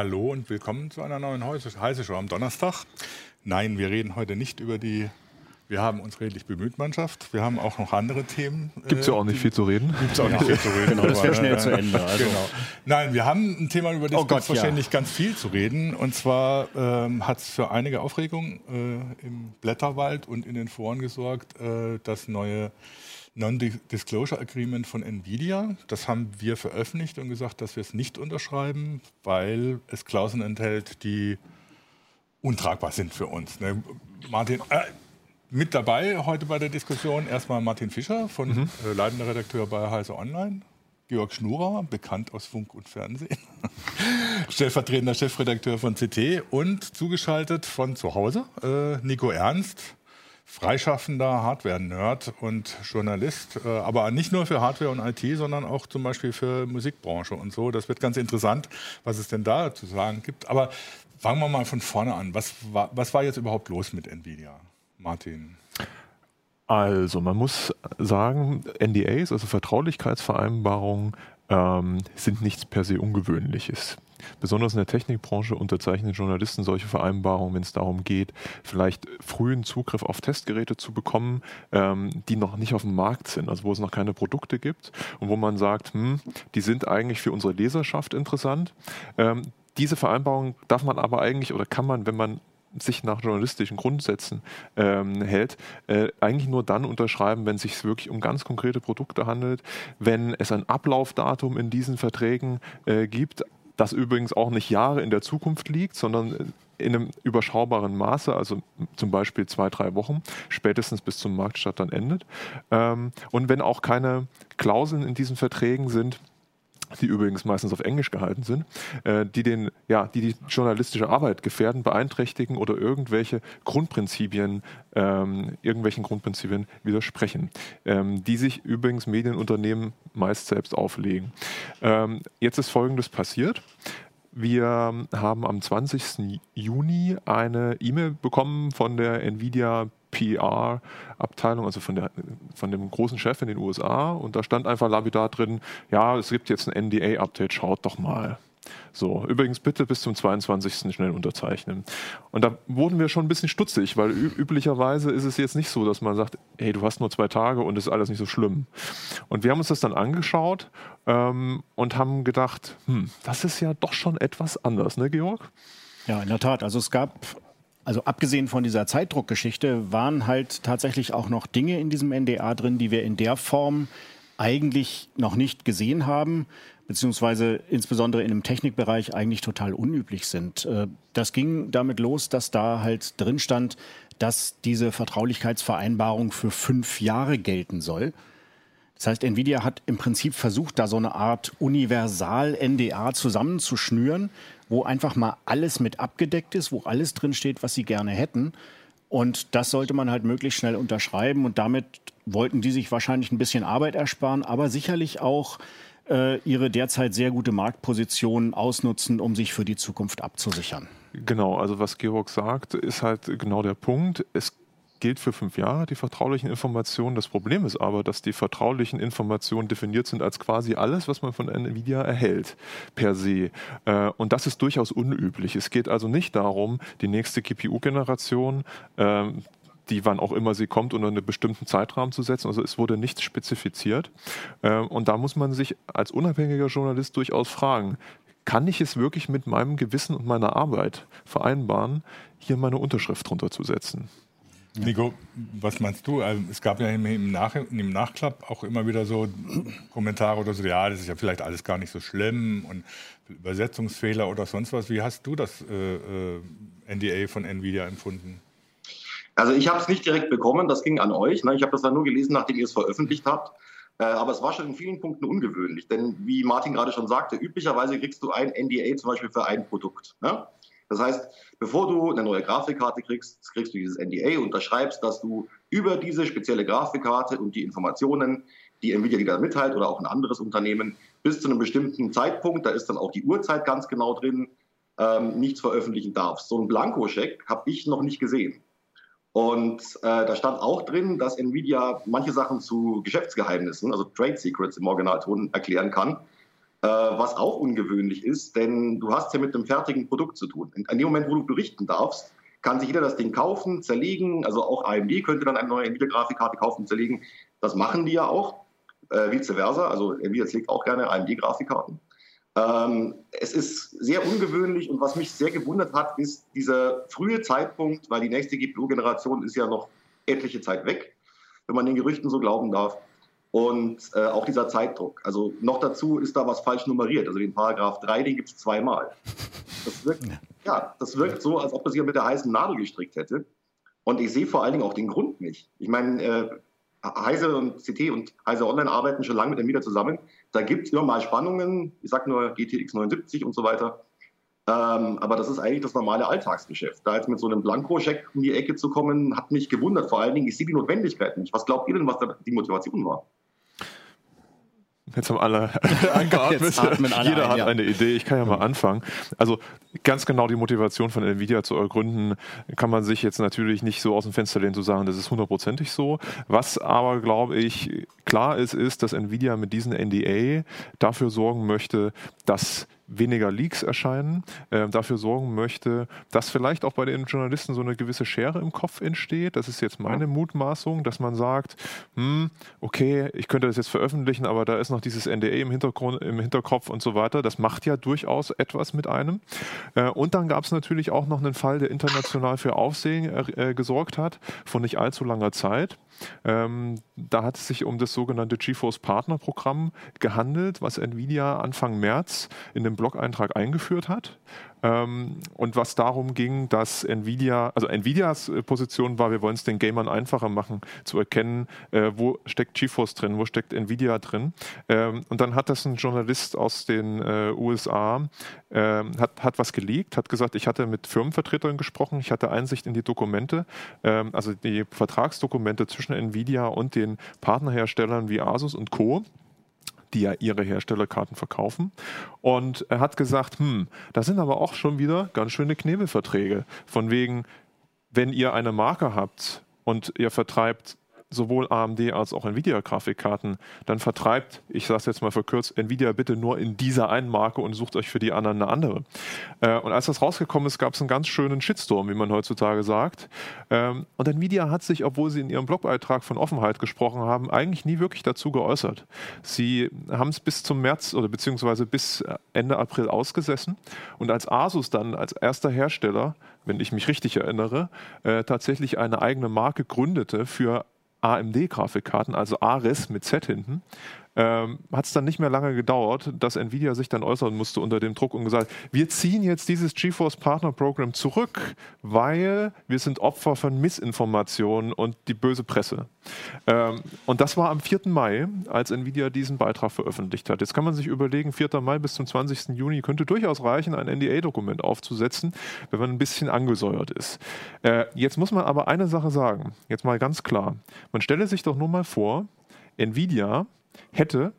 Hallo und willkommen zu einer neuen Heise Show am Donnerstag. Nein, wir reden heute nicht über die wir haben uns redlich bemüht, Mannschaft. Wir haben auch noch andere Themen. Gibt es ja auch nicht viel zu reden. Gibt es auch nicht viel zu reden. Genau, das wäre schnell zu Ende. Also. Genau. Nein, wir haben ein Thema, über das oh Gott, wahrscheinlich ja. ganz viel zu reden. Und zwar ähm, hat es für einige Aufregung äh, im Blätterwald und in den Foren gesorgt, äh, das neue Non-Disclosure Agreement von Nvidia. Das haben wir veröffentlicht und gesagt, dass wir es nicht unterschreiben, weil es Klauseln enthält, die untragbar sind für uns. Ne? Martin, äh, mit dabei heute bei der Diskussion erstmal Martin Fischer, von mhm. äh, leitender Redakteur bei Heise Online. Georg Schnurer, bekannt aus Funk und Fernsehen, stellvertretender Chefredakteur von CT und zugeschaltet von zu Hause äh, Nico Ernst, freischaffender Hardware-Nerd und Journalist, äh, aber nicht nur für Hardware und IT, sondern auch zum Beispiel für Musikbranche und so. Das wird ganz interessant, was es denn da zu sagen gibt. Aber fangen wir mal von vorne an. Was war, was war jetzt überhaupt los mit Nvidia? Martin? Also, man muss sagen, NDAs, also Vertraulichkeitsvereinbarungen, ähm, sind nichts per se Ungewöhnliches. Besonders in der Technikbranche unterzeichnen Journalisten solche Vereinbarungen, wenn es darum geht, vielleicht frühen Zugriff auf Testgeräte zu bekommen, ähm, die noch nicht auf dem Markt sind, also wo es noch keine Produkte gibt und wo man sagt, hm, die sind eigentlich für unsere Leserschaft interessant. Ähm, diese Vereinbarung darf man aber eigentlich oder kann man, wenn man sich nach journalistischen Grundsätzen ähm, hält, äh, eigentlich nur dann unterschreiben, wenn es sich wirklich um ganz konkrete Produkte handelt, wenn es ein Ablaufdatum in diesen Verträgen äh, gibt, das übrigens auch nicht Jahre in der Zukunft liegt, sondern in einem überschaubaren Maße, also zum Beispiel zwei, drei Wochen, spätestens bis zum Marktstart dann endet. Ähm, und wenn auch keine Klauseln in diesen Verträgen sind, die übrigens meistens auf Englisch gehalten sind, äh, die, den, ja, die die journalistische Arbeit gefährden, beeinträchtigen oder irgendwelche Grundprinzipien, ähm, irgendwelchen Grundprinzipien widersprechen, ähm, die sich übrigens Medienunternehmen meist selbst auflegen. Ähm, jetzt ist Folgendes passiert. Wir haben am 20. Juni eine E-Mail bekommen von der Nvidia PR-Abteilung, also von, der, von dem großen Chef in den USA. Und da stand einfach lapidar drin, ja, es gibt jetzt ein NDA-Update, schaut doch mal. So, übrigens bitte bis zum 22. schnell unterzeichnen. Und da wurden wir schon ein bisschen stutzig, weil üblicherweise ist es jetzt nicht so, dass man sagt, hey, du hast nur zwei Tage und es ist alles nicht so schlimm. Und wir haben uns das dann angeschaut ähm, und haben gedacht, hm, das ist ja doch schon etwas anders, ne, Georg? Ja, in der Tat. Also es gab also abgesehen von dieser Zeitdruckgeschichte waren halt tatsächlich auch noch Dinge in diesem NDA drin, die wir in der Form eigentlich noch nicht gesehen haben, beziehungsweise insbesondere in dem Technikbereich eigentlich total unüblich sind. Äh, das ging damit los, dass da halt drin stand, dass diese Vertraulichkeitsvereinbarung für fünf Jahre gelten soll. Das heißt, Nvidia hat im Prinzip versucht, da so eine Art Universal-NDA zusammenzuschnüren, wo einfach mal alles mit abgedeckt ist, wo alles drin steht, was sie gerne hätten. Und das sollte man halt möglichst schnell unterschreiben. Und damit wollten die sich wahrscheinlich ein bisschen Arbeit ersparen, aber sicherlich auch äh, ihre derzeit sehr gute Marktposition ausnutzen, um sich für die Zukunft abzusichern. Genau, also was Georg sagt, ist halt genau der Punkt. Es gilt für fünf Jahre, die vertraulichen Informationen. Das Problem ist aber, dass die vertraulichen Informationen definiert sind als quasi alles, was man von Nvidia erhält, per se. Äh, und das ist durchaus unüblich. Es geht also nicht darum, die nächste GPU-Generation ähm, die wann auch immer sie kommt, unter einen bestimmten Zeitrahmen zu setzen. Also es wurde nichts spezifiziert. Ähm, und da muss man sich als unabhängiger Journalist durchaus fragen, kann ich es wirklich mit meinem Gewissen und meiner Arbeit vereinbaren, hier meine Unterschrift drunter zu setzen? Nico, was meinst du? Also, es gab ja im, Nach im Nachklapp auch immer wieder so Kommentare oder so, ja, das ist ja vielleicht alles gar nicht so schlimm und Übersetzungsfehler oder sonst was. Wie hast du das äh, äh NDA von Nvidia empfunden? Also ich habe es nicht direkt bekommen, das ging an euch. Ne? Ich habe das dann nur gelesen, nachdem ihr es veröffentlicht habt. Äh, aber es war schon in vielen Punkten ungewöhnlich, denn wie Martin gerade schon sagte, üblicherweise kriegst du ein NDA zum Beispiel für ein Produkt. Ne? Das heißt, bevor du eine neue Grafikkarte kriegst, kriegst du dieses NDA, unterschreibst, dass du über diese spezielle Grafikkarte und die Informationen, die Nvidia dir mitteilt oder auch ein anderes Unternehmen, bis zu einem bestimmten Zeitpunkt, da ist dann auch die Uhrzeit ganz genau drin, ähm, nichts veröffentlichen darfst. So einen Blankoscheck habe ich noch nicht gesehen. Und äh, da stand auch drin, dass Nvidia manche Sachen zu Geschäftsgeheimnissen, also Trade Secrets im Originalton, erklären kann. Äh, was auch ungewöhnlich ist, denn du hast ja mit einem fertigen Produkt zu tun. In, in dem Moment, wo du berichten darfst, kann sich jeder das Ding kaufen, zerlegen. Also auch AMD könnte dann eine neue Nvidia-Grafikkarte kaufen, zerlegen. Das machen die ja auch, äh, vice versa. Also Nvidia zerlegt auch gerne AMD-Grafikkarten. Ähm, es ist sehr ungewöhnlich und was mich sehr gewundert hat, ist dieser frühe Zeitpunkt, weil die nächste GPU-Generation ist ja noch etliche Zeit weg, wenn man den Gerüchten so glauben darf. Und äh, auch dieser Zeitdruck. Also noch dazu ist da was falsch nummeriert. Also den Paragraph 3, den gibt es zweimal. Das wirkt, ja, das wirkt so, als ob er sich mit der heißen Nadel gestrickt hätte. Und ich sehe vor allen Dingen auch den Grund nicht. Ich meine, äh, Heise und CT und Heise Online arbeiten schon lange mit Nvidia zusammen. Da gibt es immer mal Spannungen, ich sage nur GTX 79 und so weiter. Ähm, aber das ist eigentlich das normale Alltagsgeschäft. Da jetzt mit so einem Blanko-Scheck um die Ecke zu kommen, hat mich gewundert. Vor allen Dingen, ich sehe die Notwendigkeit nicht. Was glaubt ihr denn, was da die Motivation war? Jetzt haben alle eingeatmet. alle Jeder ein, hat ja. eine Idee. Ich kann ja mal anfangen. Also ganz genau die Motivation von Nvidia zu ergründen, kann man sich jetzt natürlich nicht so aus dem Fenster lehnen zu sagen, das ist hundertprozentig so. Was aber, glaube ich, klar ist, ist, dass Nvidia mit diesem NDA dafür sorgen möchte, dass weniger Leaks erscheinen, äh, dafür sorgen möchte, dass vielleicht auch bei den Journalisten so eine gewisse Schere im Kopf entsteht. Das ist jetzt meine Mutmaßung, dass man sagt, hm, okay, ich könnte das jetzt veröffentlichen, aber da ist noch dieses NDA im, Hintergrund, im Hinterkopf und so weiter. Das macht ja durchaus etwas mit einem. Äh, und dann gab es natürlich auch noch einen Fall, der international für Aufsehen äh, gesorgt hat, von nicht allzu langer Zeit. Ähm, da hat es sich um das sogenannte GeForce Partner Programm gehandelt, was Nvidia Anfang März in dem Blog-Eintrag eingeführt hat. Ähm, und was darum ging, dass Nvidia, also Nvidias äh, Position war, wir wollen es den Gamern einfacher machen, zu erkennen, äh, wo steckt GeForce drin, wo steckt Nvidia drin. Ähm, und dann hat das ein Journalist aus den äh, USA, ähm, hat, hat was geleakt, hat gesagt, ich hatte mit Firmenvertretern gesprochen, ich hatte Einsicht in die Dokumente, also die Vertragsdokumente zwischen Nvidia und den Partnerherstellern wie Asus und Co die ja ihre Herstellerkarten verkaufen. Und er hat gesagt, hm, da sind aber auch schon wieder ganz schöne Knebelverträge. Von wegen, wenn ihr eine Marke habt und ihr vertreibt sowohl AMD als auch Nvidia-Grafikkarten, dann vertreibt, ich sage es jetzt mal verkürzt, Nvidia bitte nur in dieser einen Marke und sucht euch für die anderen eine andere. Äh, und als das rausgekommen ist, gab es einen ganz schönen Shitstorm, wie man heutzutage sagt. Ähm, und Nvidia hat sich, obwohl sie in ihrem Blogbeitrag von Offenheit gesprochen haben, eigentlich nie wirklich dazu geäußert. Sie haben es bis zum März oder beziehungsweise bis Ende April ausgesessen und als Asus dann als erster Hersteller wenn ich mich richtig erinnere, äh, tatsächlich eine eigene Marke gründete für AMD-Grafikkarten, also Ares mit Z hinten, ähm, hat es dann nicht mehr lange gedauert, dass Nvidia sich dann äußern musste unter dem Druck und gesagt, wir ziehen jetzt dieses GeForce Partner Program zurück, weil wir sind Opfer von Missinformationen und die böse Presse. Ähm, und das war am 4. Mai, als Nvidia diesen Beitrag veröffentlicht hat. Jetzt kann man sich überlegen, 4. Mai bis zum 20. Juni könnte durchaus reichen, ein NDA-Dokument aufzusetzen, wenn man ein bisschen angesäuert ist. Äh, jetzt muss man aber eine Sache sagen, jetzt mal ganz klar. Man stelle sich doch nur mal vor, Nvidia hätte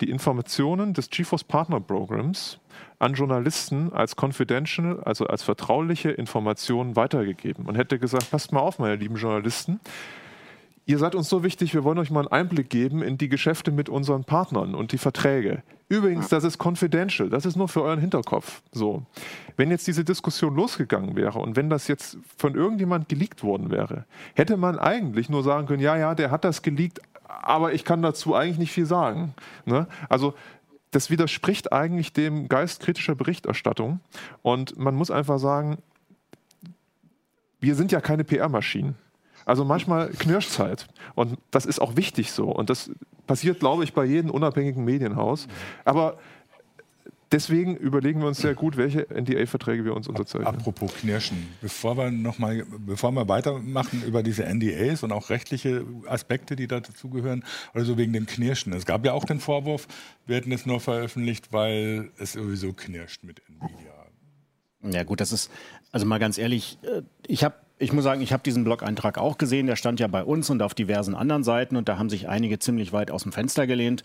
die Informationen des GeForce Partner Programs an Journalisten als confidential, also als vertrauliche Informationen weitergegeben und hätte gesagt, passt mal auf, meine lieben Journalisten, ihr seid uns so wichtig, wir wollen euch mal einen Einblick geben in die Geschäfte mit unseren Partnern und die Verträge. Übrigens, das ist confidential, das ist nur für euren Hinterkopf. So. Wenn jetzt diese Diskussion losgegangen wäre und wenn das jetzt von irgendjemand geleakt worden wäre, hätte man eigentlich nur sagen können, ja, ja, der hat das geleakt, aber ich kann dazu eigentlich nicht viel sagen. Ne? Also das widerspricht eigentlich dem Geist kritischer Berichterstattung. Und man muss einfach sagen, wir sind ja keine PR-Maschinen. Also manchmal knirscht halt. Und das ist auch wichtig so. Und das passiert, glaube ich, bei jedem unabhängigen Medienhaus. Aber deswegen überlegen wir uns sehr gut, welche NDA-Verträge wir uns unterzeichnen. Apropos Knirschen, bevor wir noch mal, bevor wir weitermachen über diese NDAs und auch rechtliche Aspekte, die da dazugehören, also wegen dem Knirschen. Es gab ja auch den Vorwurf, wir hätten es nur veröffentlicht, weil es sowieso knirscht mit Nvidia. Ja gut, das ist, also mal ganz ehrlich, äh, ich habe ich muss sagen, ich habe diesen Blog-Eintrag auch gesehen. Der stand ja bei uns und auf diversen anderen Seiten und da haben sich einige ziemlich weit aus dem Fenster gelehnt.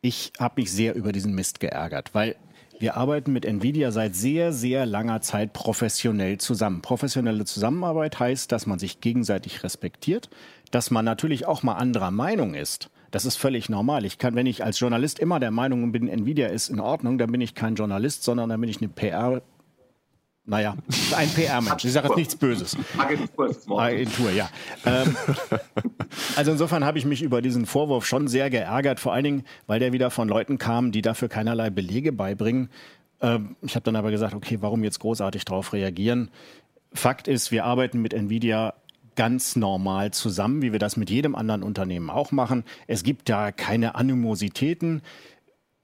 Ich habe mich sehr über diesen Mist geärgert, weil wir arbeiten mit Nvidia seit sehr, sehr langer Zeit professionell zusammen. Professionelle Zusammenarbeit heißt, dass man sich gegenseitig respektiert, dass man natürlich auch mal anderer Meinung ist. Das ist völlig normal. Ich kann, wenn ich als Journalist immer der Meinung bin, Nvidia ist in Ordnung, dann bin ich kein Journalist, sondern dann bin ich eine PR naja, ein PR-Mensch. Ich sage jetzt nichts Böses. Agentur. Agentur, ja. Ähm, also insofern habe ich mich über diesen Vorwurf schon sehr geärgert, vor allen Dingen, weil der wieder von Leuten kam, die dafür keinerlei Belege beibringen. Ähm, ich habe dann aber gesagt, okay, warum jetzt großartig darauf reagieren? Fakt ist, wir arbeiten mit Nvidia ganz normal zusammen, wie wir das mit jedem anderen Unternehmen auch machen. Es gibt da keine Animositäten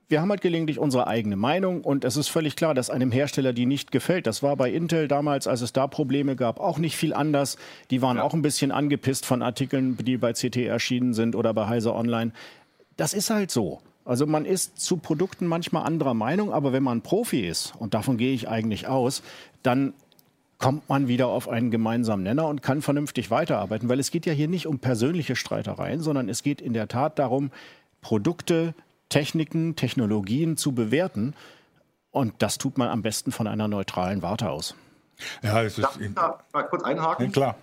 wir haben halt gelegentlich unsere eigene Meinung und es ist völlig klar, dass einem Hersteller die nicht gefällt. Das war bei Intel damals, als es da Probleme gab, auch nicht viel anders. Die waren ja. auch ein bisschen angepisst von Artikeln, die bei CT erschienen sind oder bei Heise Online. Das ist halt so. Also man ist zu Produkten manchmal anderer Meinung, aber wenn man Profi ist, und davon gehe ich eigentlich aus, dann kommt man wieder auf einen gemeinsamen Nenner und kann vernünftig weiterarbeiten, weil es geht ja hier nicht um persönliche Streitereien, sondern es geht in der Tat darum, Produkte Techniken, Technologien zu bewerten. Und das tut man am besten von einer neutralen Warte aus. Ja, ist Darf ich da mal kurz einhaken? Ja, klar.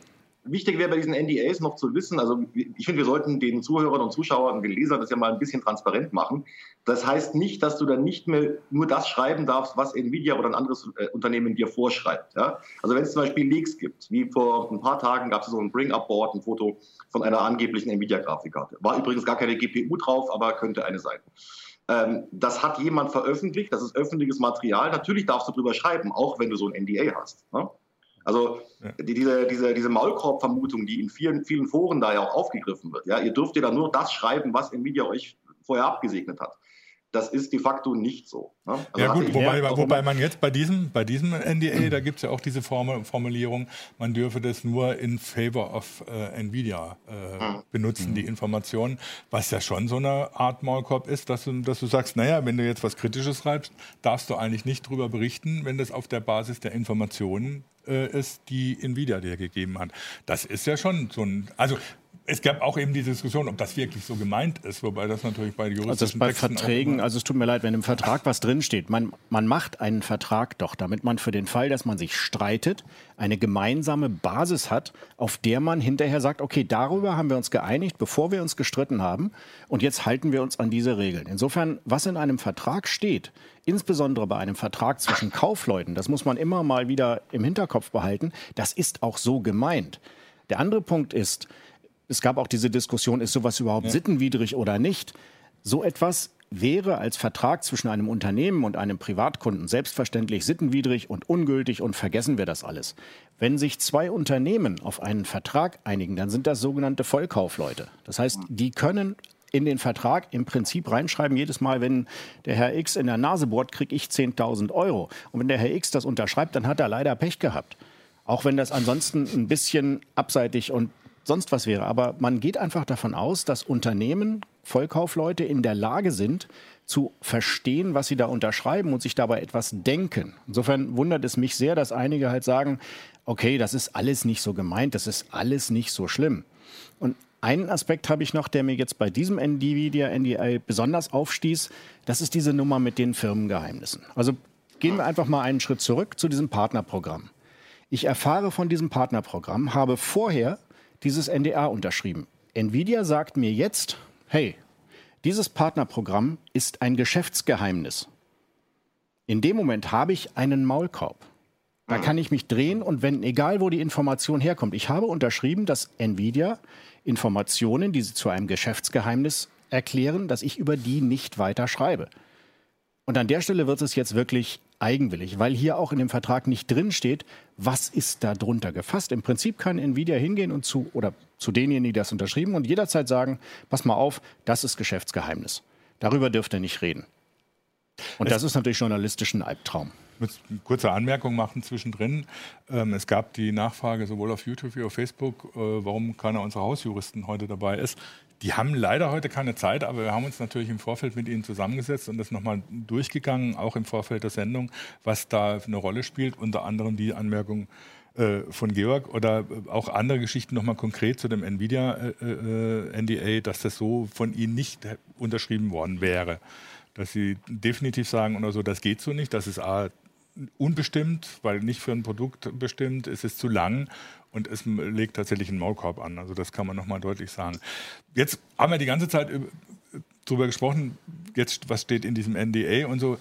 Wichtig wäre bei diesen NDAs noch zu wissen, also ich finde, wir sollten den Zuhörern und Zuschauern und den Lesern das ja mal ein bisschen transparent machen. Das heißt nicht, dass du dann nicht mehr nur das schreiben darfst, was Nvidia oder ein anderes äh, Unternehmen dir vorschreibt. Ja? Also wenn es zum Beispiel Leaks gibt, wie vor ein paar Tagen gab es so ein Bring-Up-Board, ein Foto von einer angeblichen Nvidia-Grafikkarte. War übrigens gar keine GPU drauf, aber könnte eine sein. Ähm, das hat jemand veröffentlicht, das ist öffentliches Material. Natürlich darfst du drüber schreiben, auch wenn du so ein NDA hast. Ne? Also die, diese, diese, diese Maulkorb-Vermutung, die in vielen, vielen Foren da ja auch aufgegriffen wird, ja, ihr dürft ja da nur das schreiben, was Nvidia euch vorher abgesegnet hat. Das ist de facto nicht so. Ne? Also ja gut, wobei, wobei man jetzt bei diesem, bei diesem NDA, da gibt es ja auch diese Formulierung, man dürfe das nur in favor of äh, Nvidia äh, mhm. benutzen, mhm. die Informationen, was ja schon so eine Art Maulkorb ist, dass du, dass du sagst, naja, wenn du jetzt was Kritisches schreibst, darfst du eigentlich nicht darüber berichten, wenn das auf der Basis der Informationen äh, ist, die Nvidia dir gegeben hat. Das ist ja schon so ein, also es gab auch eben die Diskussion, ob das wirklich so gemeint ist, wobei das natürlich bei juristischen also bei Texten Verträgen, also es tut mir leid, wenn im Vertrag was drinsteht. Man, man macht einen Vertrag doch, damit man für den Fall, dass man sich streitet, eine gemeinsame Basis hat, auf der man hinterher sagt, okay, darüber haben wir uns geeinigt, bevor wir uns gestritten haben und jetzt halten wir uns an diese Regeln. Insofern, was in einem Vertrag steht, insbesondere bei einem Vertrag zwischen Kaufleuten, das muss man immer mal wieder im Hinterkopf behalten, das ist auch so gemeint. Der andere Punkt ist, es gab auch diese Diskussion, ist sowas überhaupt ja. sittenwidrig oder nicht? So etwas wäre als Vertrag zwischen einem Unternehmen und einem Privatkunden selbstverständlich sittenwidrig und ungültig und vergessen wir das alles. Wenn sich zwei Unternehmen auf einen Vertrag einigen, dann sind das sogenannte Vollkaufleute. Das heißt, die können in den Vertrag im Prinzip reinschreiben, jedes Mal, wenn der Herr X in der Nase bohrt, kriege ich 10.000 Euro. Und wenn der Herr X das unterschreibt, dann hat er leider Pech gehabt. Auch wenn das ansonsten ein bisschen abseitig und sonst was wäre. Aber man geht einfach davon aus, dass Unternehmen, Vollkaufleute in der Lage sind, zu verstehen, was sie da unterschreiben und sich dabei etwas denken. Insofern wundert es mich sehr, dass einige halt sagen, okay, das ist alles nicht so gemeint, das ist alles nicht so schlimm. Und einen Aspekt habe ich noch, der mir jetzt bei diesem NVIDIA NDA besonders aufstieß. Das ist diese Nummer mit den Firmengeheimnissen. Also gehen wir einfach mal einen Schritt zurück zu diesem Partnerprogramm. Ich erfahre von diesem Partnerprogramm, habe vorher dieses NDA unterschrieben. Nvidia sagt mir jetzt, hey, dieses Partnerprogramm ist ein Geschäftsgeheimnis. In dem Moment habe ich einen Maulkorb. Da kann ich mich drehen und wenden, egal wo die Information herkommt. Ich habe unterschrieben, dass Nvidia Informationen, die sie zu einem Geschäftsgeheimnis erklären, dass ich über die nicht weiter schreibe. Und an der Stelle wird es jetzt wirklich eigenwillig, weil hier auch in dem Vertrag nicht drin steht, was ist da drunter gefasst. Im Prinzip kann Nvidia hingehen und zu oder zu denjenigen, die das unterschrieben und jederzeit sagen, pass mal auf, das ist Geschäftsgeheimnis. Darüber dürft ihr nicht reden. Und es das ist natürlich journalistisch ein Albtraum. Ich muss eine kurze Anmerkung machen zwischendrin. Ähm, es gab die Nachfrage sowohl auf YouTube wie auf Facebook, äh, warum keiner unserer Hausjuristen heute dabei ist. Die haben leider heute keine Zeit, aber wir haben uns natürlich im Vorfeld mit ihnen zusammengesetzt und das nochmal durchgegangen, auch im Vorfeld der Sendung, was da eine Rolle spielt. Unter anderem die Anmerkung äh, von Georg oder auch andere Geschichten nochmal konkret zu dem NVIDIA-NDA, äh, äh, dass das so von ihnen nicht unterschrieben worden wäre. Dass sie definitiv sagen oder so, das geht so nicht, das ist A, unbestimmt, weil nicht für ein Produkt bestimmt, es ist zu lang und es legt tatsächlich einen Maulkorb an. Also das kann man nochmal deutlich sagen. Jetzt haben wir die ganze Zeit darüber gesprochen, jetzt was steht in diesem NDA und so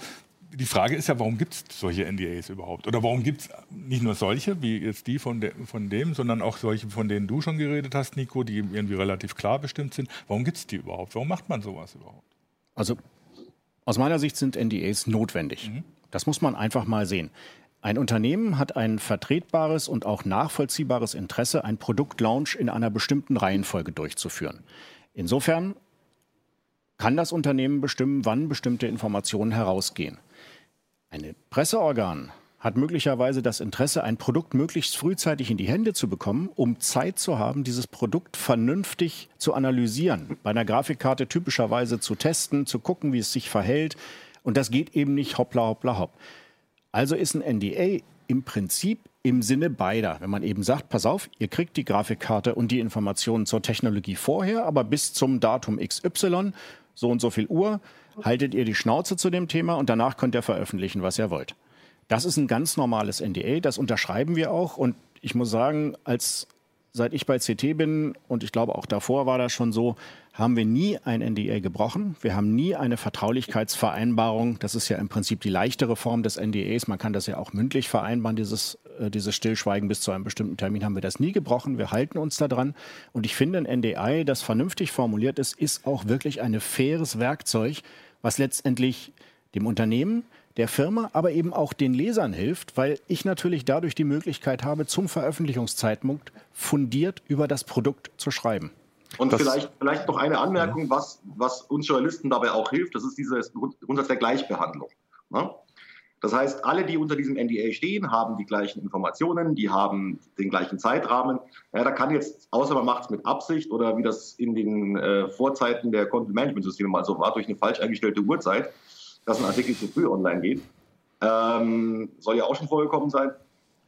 die Frage ist ja, warum gibt es solche NDAs überhaupt? Oder warum gibt es nicht nur solche, wie jetzt die von, de, von dem, sondern auch solche, von denen du schon geredet hast, Nico, die irgendwie relativ klar bestimmt sind. Warum gibt es die überhaupt? Warum macht man sowas überhaupt? Also aus meiner Sicht sind NDAs notwendig. Mhm. Das muss man einfach mal sehen. Ein Unternehmen hat ein vertretbares und auch nachvollziehbares Interesse, ein Produktlaunch in einer bestimmten Reihenfolge durchzuführen. Insofern kann das Unternehmen bestimmen, wann bestimmte Informationen herausgehen. Ein Presseorgan hat möglicherweise das Interesse, ein Produkt möglichst frühzeitig in die Hände zu bekommen, um Zeit zu haben, dieses Produkt vernünftig zu analysieren, bei einer Grafikkarte typischerweise zu testen, zu gucken, wie es sich verhält. Und das geht eben nicht hoppla hoppla hopp. Also ist ein NDA im Prinzip im Sinne beider. Wenn man eben sagt, pass auf, ihr kriegt die Grafikkarte und die Informationen zur Technologie vorher, aber bis zum Datum XY, so und so viel Uhr, haltet ihr die Schnauze zu dem Thema und danach könnt ihr veröffentlichen, was ihr wollt. Das ist ein ganz normales NDA, das unterschreiben wir auch. Und ich muss sagen, als seit ich bei CT bin und ich glaube auch davor war das schon so, haben wir nie ein NDA gebrochen. Wir haben nie eine Vertraulichkeitsvereinbarung. Das ist ja im Prinzip die leichtere Form des NDAs. Man kann das ja auch mündlich vereinbaren, dieses, äh, dieses Stillschweigen bis zu einem bestimmten Termin haben wir das nie gebrochen. Wir halten uns daran. Und ich finde, ein NDA, das vernünftig formuliert ist, ist auch wirklich ein faires Werkzeug, was letztendlich dem Unternehmen, der Firma, aber eben auch den Lesern hilft, weil ich natürlich dadurch die Möglichkeit habe, zum Veröffentlichungszeitpunkt fundiert über das Produkt zu schreiben. Und vielleicht, vielleicht noch eine Anmerkung, was, was uns Journalisten dabei auch hilft, das ist dieses Grundsatz der Gleichbehandlung. Ne? Das heißt, alle, die unter diesem NDA stehen, haben die gleichen Informationen, die haben den gleichen Zeitrahmen. Ja, da kann jetzt, außer man macht es mit Absicht oder wie das in den äh, Vorzeiten der Content-Management-Systeme mal so war, durch eine falsch eingestellte Uhrzeit, dass ein Artikel zu früh online geht. Ähm, soll ja auch schon vorgekommen sein.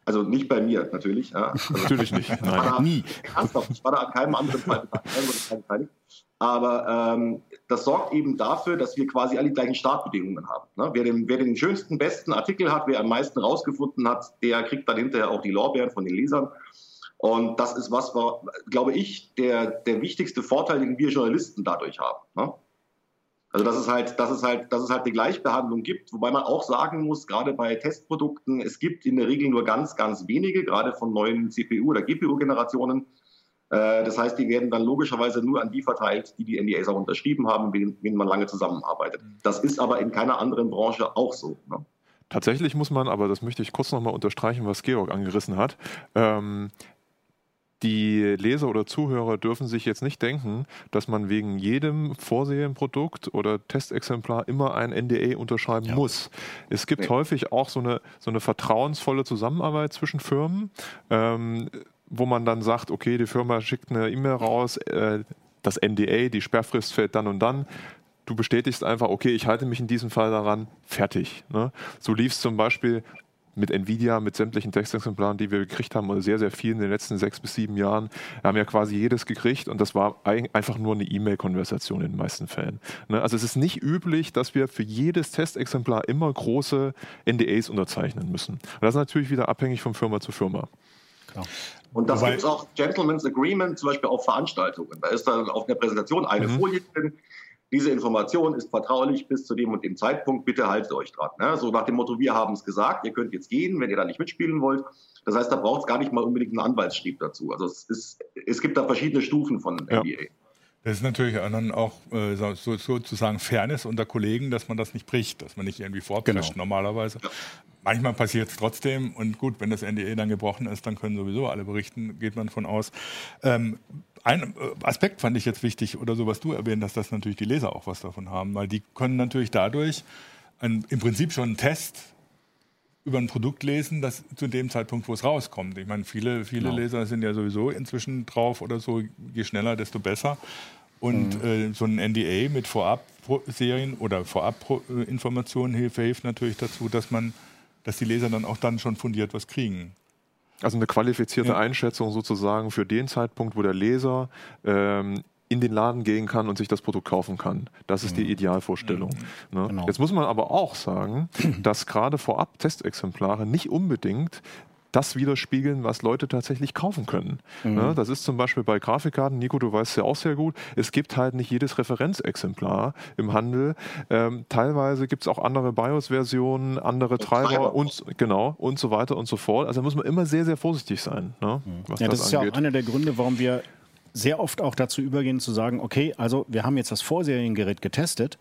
Also nicht bei mir natürlich. Ja. Also natürlich nicht. Nein, da, nie. Ernsthaft, ich war da an keinem anderen beteiligt. Aber ähm, das sorgt eben dafür, dass wir quasi alle die gleichen Startbedingungen haben. Ne? Wer, den, wer, den, schönsten, besten Artikel hat, wer am meisten rausgefunden hat, der kriegt dann hinterher auch die Lorbeeren von den Lesern. Und das ist was, war, glaube ich, der, der wichtigste Vorteil, den wir Journalisten dadurch haben. Ne? Also dass es halt, dass es halt, dass es halt eine Gleichbehandlung gibt, wobei man auch sagen muss, gerade bei Testprodukten, es gibt in der Regel nur ganz, ganz wenige, gerade von neuen CPU- oder GPU-Generationen. Äh, das heißt, die werden dann logischerweise nur an die verteilt, die die NDAs auch unterschrieben haben, mit denen man lange zusammenarbeitet. Das ist aber in keiner anderen Branche auch so. Ne? Tatsächlich muss man, aber das möchte ich kurz nochmal unterstreichen, was Georg angerissen hat. Ähm, die Leser oder Zuhörer dürfen sich jetzt nicht denken, dass man wegen jedem Vorserienprodukt oder Testexemplar immer ein NDA unterschreiben ja. muss. Es gibt nee. häufig auch so eine, so eine vertrauensvolle Zusammenarbeit zwischen Firmen, ähm, wo man dann sagt, okay, die Firma schickt eine E-Mail raus, äh, das NDA, die Sperrfrist fällt dann und dann du bestätigst einfach, okay, ich halte mich in diesem Fall daran, fertig. Ne? So lief es zum Beispiel mit Nvidia, mit sämtlichen Textexemplaren, die wir gekriegt haben, oder sehr, sehr vielen in den letzten sechs bis sieben Jahren, wir haben ja quasi jedes gekriegt und das war einfach nur eine E-Mail-Konversation in den meisten Fällen. Ne? Also es ist nicht üblich, dass wir für jedes Testexemplar immer große NDAs unterzeichnen müssen. Und das ist natürlich wieder abhängig von Firma zu Firma. Klar. Und das gibt es auch Gentleman's Agreement, zum Beispiel auf Veranstaltungen. Da ist dann auf einer Präsentation eine mhm. Folie drin, diese Information ist vertraulich bis zu dem und dem Zeitpunkt, bitte haltet euch dran. Ne? So nach dem Motto, wir haben es gesagt, ihr könnt jetzt gehen, wenn ihr da nicht mitspielen wollt. Das heißt, da braucht es gar nicht mal unbedingt einen Anwaltsstieb dazu. Also es, ist, es gibt da verschiedene Stufen von ja. NBA. Das ist natürlich dann auch äh, so, sozusagen Fairness unter Kollegen, dass man das nicht bricht, dass man nicht irgendwie vorprescht genau. normalerweise. Ja. Manchmal passiert es trotzdem und gut, wenn das NDE dann gebrochen ist, dann können sowieso alle berichten, geht man von aus. Ähm, ein äh, Aspekt fand ich jetzt wichtig oder so, was du erwähnt hast, dass natürlich die Leser auch was davon haben, weil die können natürlich dadurch ein, im Prinzip schon einen Test über ein Produkt lesen, das zu dem Zeitpunkt, wo es rauskommt. Ich meine, viele, viele genau. Leser sind ja sowieso inzwischen drauf oder so, je schneller, desto besser. Und mhm. äh, so ein NDA mit Vorab-Serien oder Vorab-Informationen hilft, hilft natürlich dazu, dass man, dass die Leser dann auch dann schon fundiert was kriegen. Also eine qualifizierte ja. Einschätzung sozusagen für den Zeitpunkt, wo der Leser ähm, in den Laden gehen kann und sich das Produkt kaufen kann. Das ist die mhm. Idealvorstellung. Mhm. Ne? Genau. Jetzt muss man aber auch sagen, dass gerade vorab Testexemplare nicht unbedingt das widerspiegeln, was Leute tatsächlich kaufen können. Mhm. Ne? Das ist zum Beispiel bei Grafikkarten, Nico, du weißt ja auch sehr gut, es gibt halt nicht jedes Referenzexemplar im Handel. Ähm, teilweise gibt es auch andere BIOS-Versionen, andere Treiber, Treiber und genau und so weiter und so fort. Also da muss man immer sehr, sehr vorsichtig sein. Ne? Mhm. ja, das, das ist angeht. ja auch einer der Gründe, warum wir sehr oft auch dazu übergehen zu sagen, okay, also wir haben jetzt das Vorseriengerät getestet,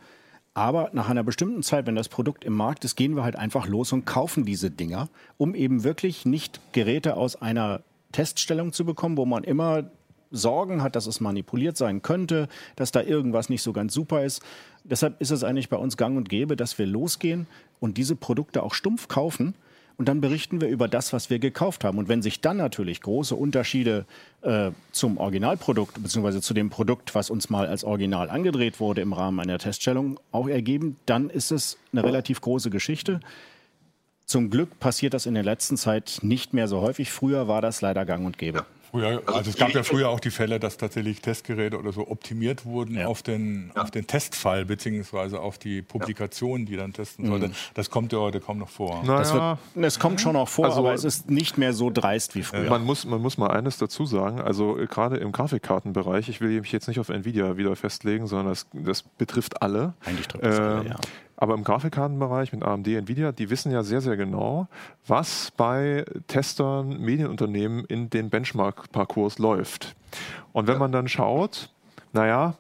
aber nach einer bestimmten Zeit, wenn das Produkt im Markt ist, gehen wir halt einfach los und kaufen diese Dinger, um eben wirklich nicht Geräte aus einer Teststellung zu bekommen, wo man immer Sorgen hat, dass es manipuliert sein könnte, dass da irgendwas nicht so ganz super ist. Deshalb ist es eigentlich bei uns gang und gäbe, dass wir losgehen und diese Produkte auch stumpf kaufen und dann berichten wir über das, was wir gekauft haben. Und wenn sich dann natürlich große Unterschiede äh, zum Originalprodukt bzw. zu dem Produkt, was uns mal als Original angedreht wurde im Rahmen einer Teststellung, auch ergeben, dann ist es eine relativ große Geschichte. Zum Glück passiert das in der letzten Zeit nicht mehr so häufig. Früher war das leider gang und gäbe. Früher, also, also es gab ja früher auch die Fälle, dass tatsächlich Testgeräte oder so optimiert wurden ja. auf, den, ja. auf den Testfall beziehungsweise auf die Publikation, die dann testen sollte. Mhm. Das kommt ja heute kaum noch vor. Naja. Wird, es kommt schon noch vor, also, aber es ist nicht mehr so dreist wie früher. Man muss, man muss mal eines dazu sagen, also äh, gerade im Grafikkartenbereich, ich will mich jetzt nicht auf Nvidia wieder festlegen, sondern das, das betrifft alle. Eigentlich trifft es äh, alle, ja. Aber im Grafikkartenbereich mit AMD, Nvidia, die wissen ja sehr, sehr genau, was bei Testern, Medienunternehmen in den Benchmark-Parcours läuft. Und wenn man dann schaut, naja,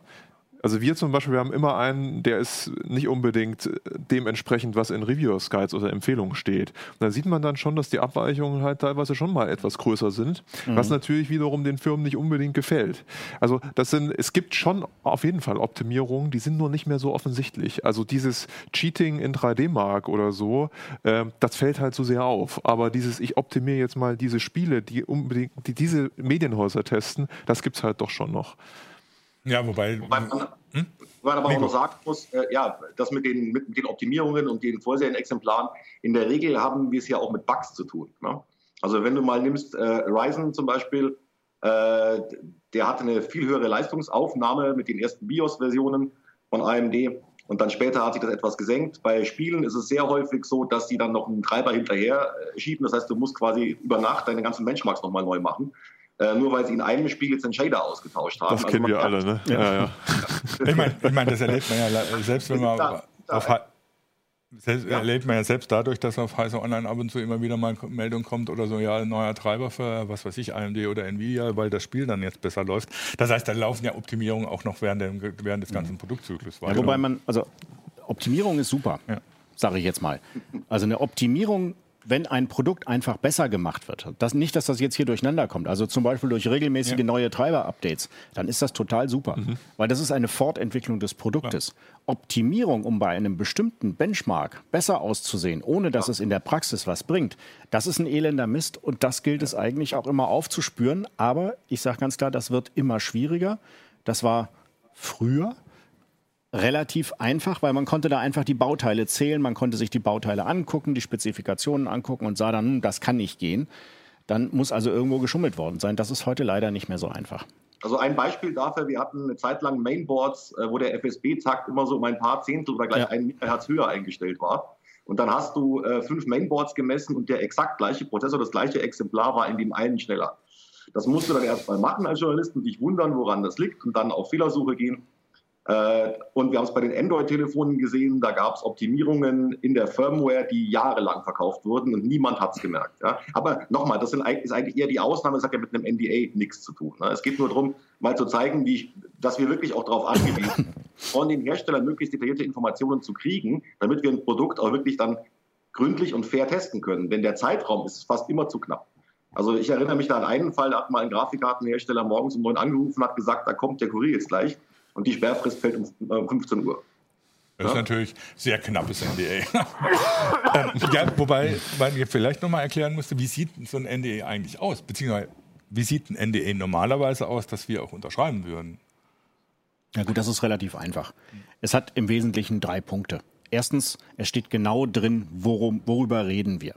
also wir zum Beispiel, wir haben immer einen, der ist nicht unbedingt dementsprechend, was in Reviewers Guides oder Empfehlungen steht. Und da sieht man dann schon, dass die Abweichungen halt teilweise schon mal etwas größer sind, mhm. was natürlich wiederum den Firmen nicht unbedingt gefällt. Also das sind, es gibt schon auf jeden Fall Optimierungen, die sind nur nicht mehr so offensichtlich. Also dieses Cheating in 3D-Mark oder so, äh, das fällt halt so sehr auf. Aber dieses, ich optimiere jetzt mal diese Spiele, die unbedingt, die diese Medienhäuser testen, das gibt es halt doch schon noch. Ja, wobei. wobei man, hm? man aber auch noch sagen muss, äh, ja, das mit den, mit den Optimierungen und den Vorserienexemplaren, in der Regel haben wir es ja auch mit Bugs zu tun. Ne? Also wenn du mal nimmst, äh, Ryzen zum Beispiel, äh, der hatte eine viel höhere Leistungsaufnahme mit den ersten BIOS-Versionen von AMD. Und dann später hat sich das etwas gesenkt. Bei Spielen ist es sehr häufig so, dass die dann noch einen Treiber hinterher äh, schieben. Das heißt, du musst quasi über Nacht deine ganzen Benchmarks nochmal neu machen äh, nur weil sie in einem Spiel jetzt den Shader ausgetauscht haben. Das also kennen wir alle, ne? Ja, ja. ja. ich meine, ich mein, das erlebt man ja selbst, wenn man da, da, auf, selbst, ja. erlebt man ja selbst dadurch, dass auf Heißer Online ab und zu immer wieder mal eine Meldung kommt oder so, ja, neuer Treiber für, was weiß ich, AMD oder Nvidia, weil das Spiel dann jetzt besser läuft. Das heißt, da laufen ja Optimierungen auch noch während, dem, während des ganzen mhm. Produktzyklus weiter. Ja, wobei man, also Optimierung ist super, ja. sage ich jetzt mal. Also eine Optimierung wenn ein Produkt einfach besser gemacht wird, das, nicht, dass das jetzt hier durcheinander kommt, also zum Beispiel durch regelmäßige ja. neue Treiber-Updates, dann ist das total super, mhm. weil das ist eine Fortentwicklung des Produktes. Ja. Optimierung, um bei einem bestimmten Benchmark besser auszusehen, ohne dass ja. es in der Praxis was bringt, das ist ein elender Mist und das gilt es eigentlich auch immer aufzuspüren. Aber ich sage ganz klar, das wird immer schwieriger. Das war früher relativ einfach, weil man konnte da einfach die Bauteile zählen, man konnte sich die Bauteile angucken, die Spezifikationen angucken und sah dann, hm, das kann nicht gehen. Dann muss also irgendwo geschummelt worden sein. Das ist heute leider nicht mehr so einfach. Also ein Beispiel dafür, wir hatten eine Zeit lang Mainboards, äh, wo der FSB-Takt immer so um ein paar Zehntel oder gleich ja. ein Megahertz höher eingestellt war. Und dann hast du äh, fünf Mainboards gemessen und der exakt gleiche Prozessor, das gleiche Exemplar war in dem einen schneller. Das musst du dann erstmal machen als Journalist und dich wundern, woran das liegt und dann auf Fehlersuche gehen. Äh, und wir haben es bei den Android-Telefonen gesehen, da gab es Optimierungen in der Firmware, die jahrelang verkauft wurden und niemand hat es gemerkt. Ja. Aber nochmal, das sind, ist eigentlich eher die Ausnahme, das hat ja mit einem NDA nichts zu tun. Ne. Es geht nur darum, mal zu zeigen, ich, dass wir wirklich auch darauf angewiesen sind, von den Herstellern möglichst detaillierte Informationen zu kriegen, damit wir ein Produkt auch wirklich dann gründlich und fair testen können. Denn der Zeitraum ist fast immer zu knapp. Also ich erinnere mich da an einen Fall, da hat mal ein Grafikkartenhersteller morgens um neun angerufen und hat gesagt, da kommt der Kurier jetzt gleich und die Sperrfrist fällt um 15 äh, Uhr. Das ist natürlich sehr knappes NDA. ähm, ja, wobei man mir vielleicht nochmal erklären müsste, wie sieht so ein NDA eigentlich aus? Beziehungsweise, wie sieht ein NDA normalerweise aus, dass wir auch unterschreiben würden? Ja gut, das ist relativ einfach. Es hat im Wesentlichen drei Punkte. Erstens, es steht genau drin, worum, worüber reden wir.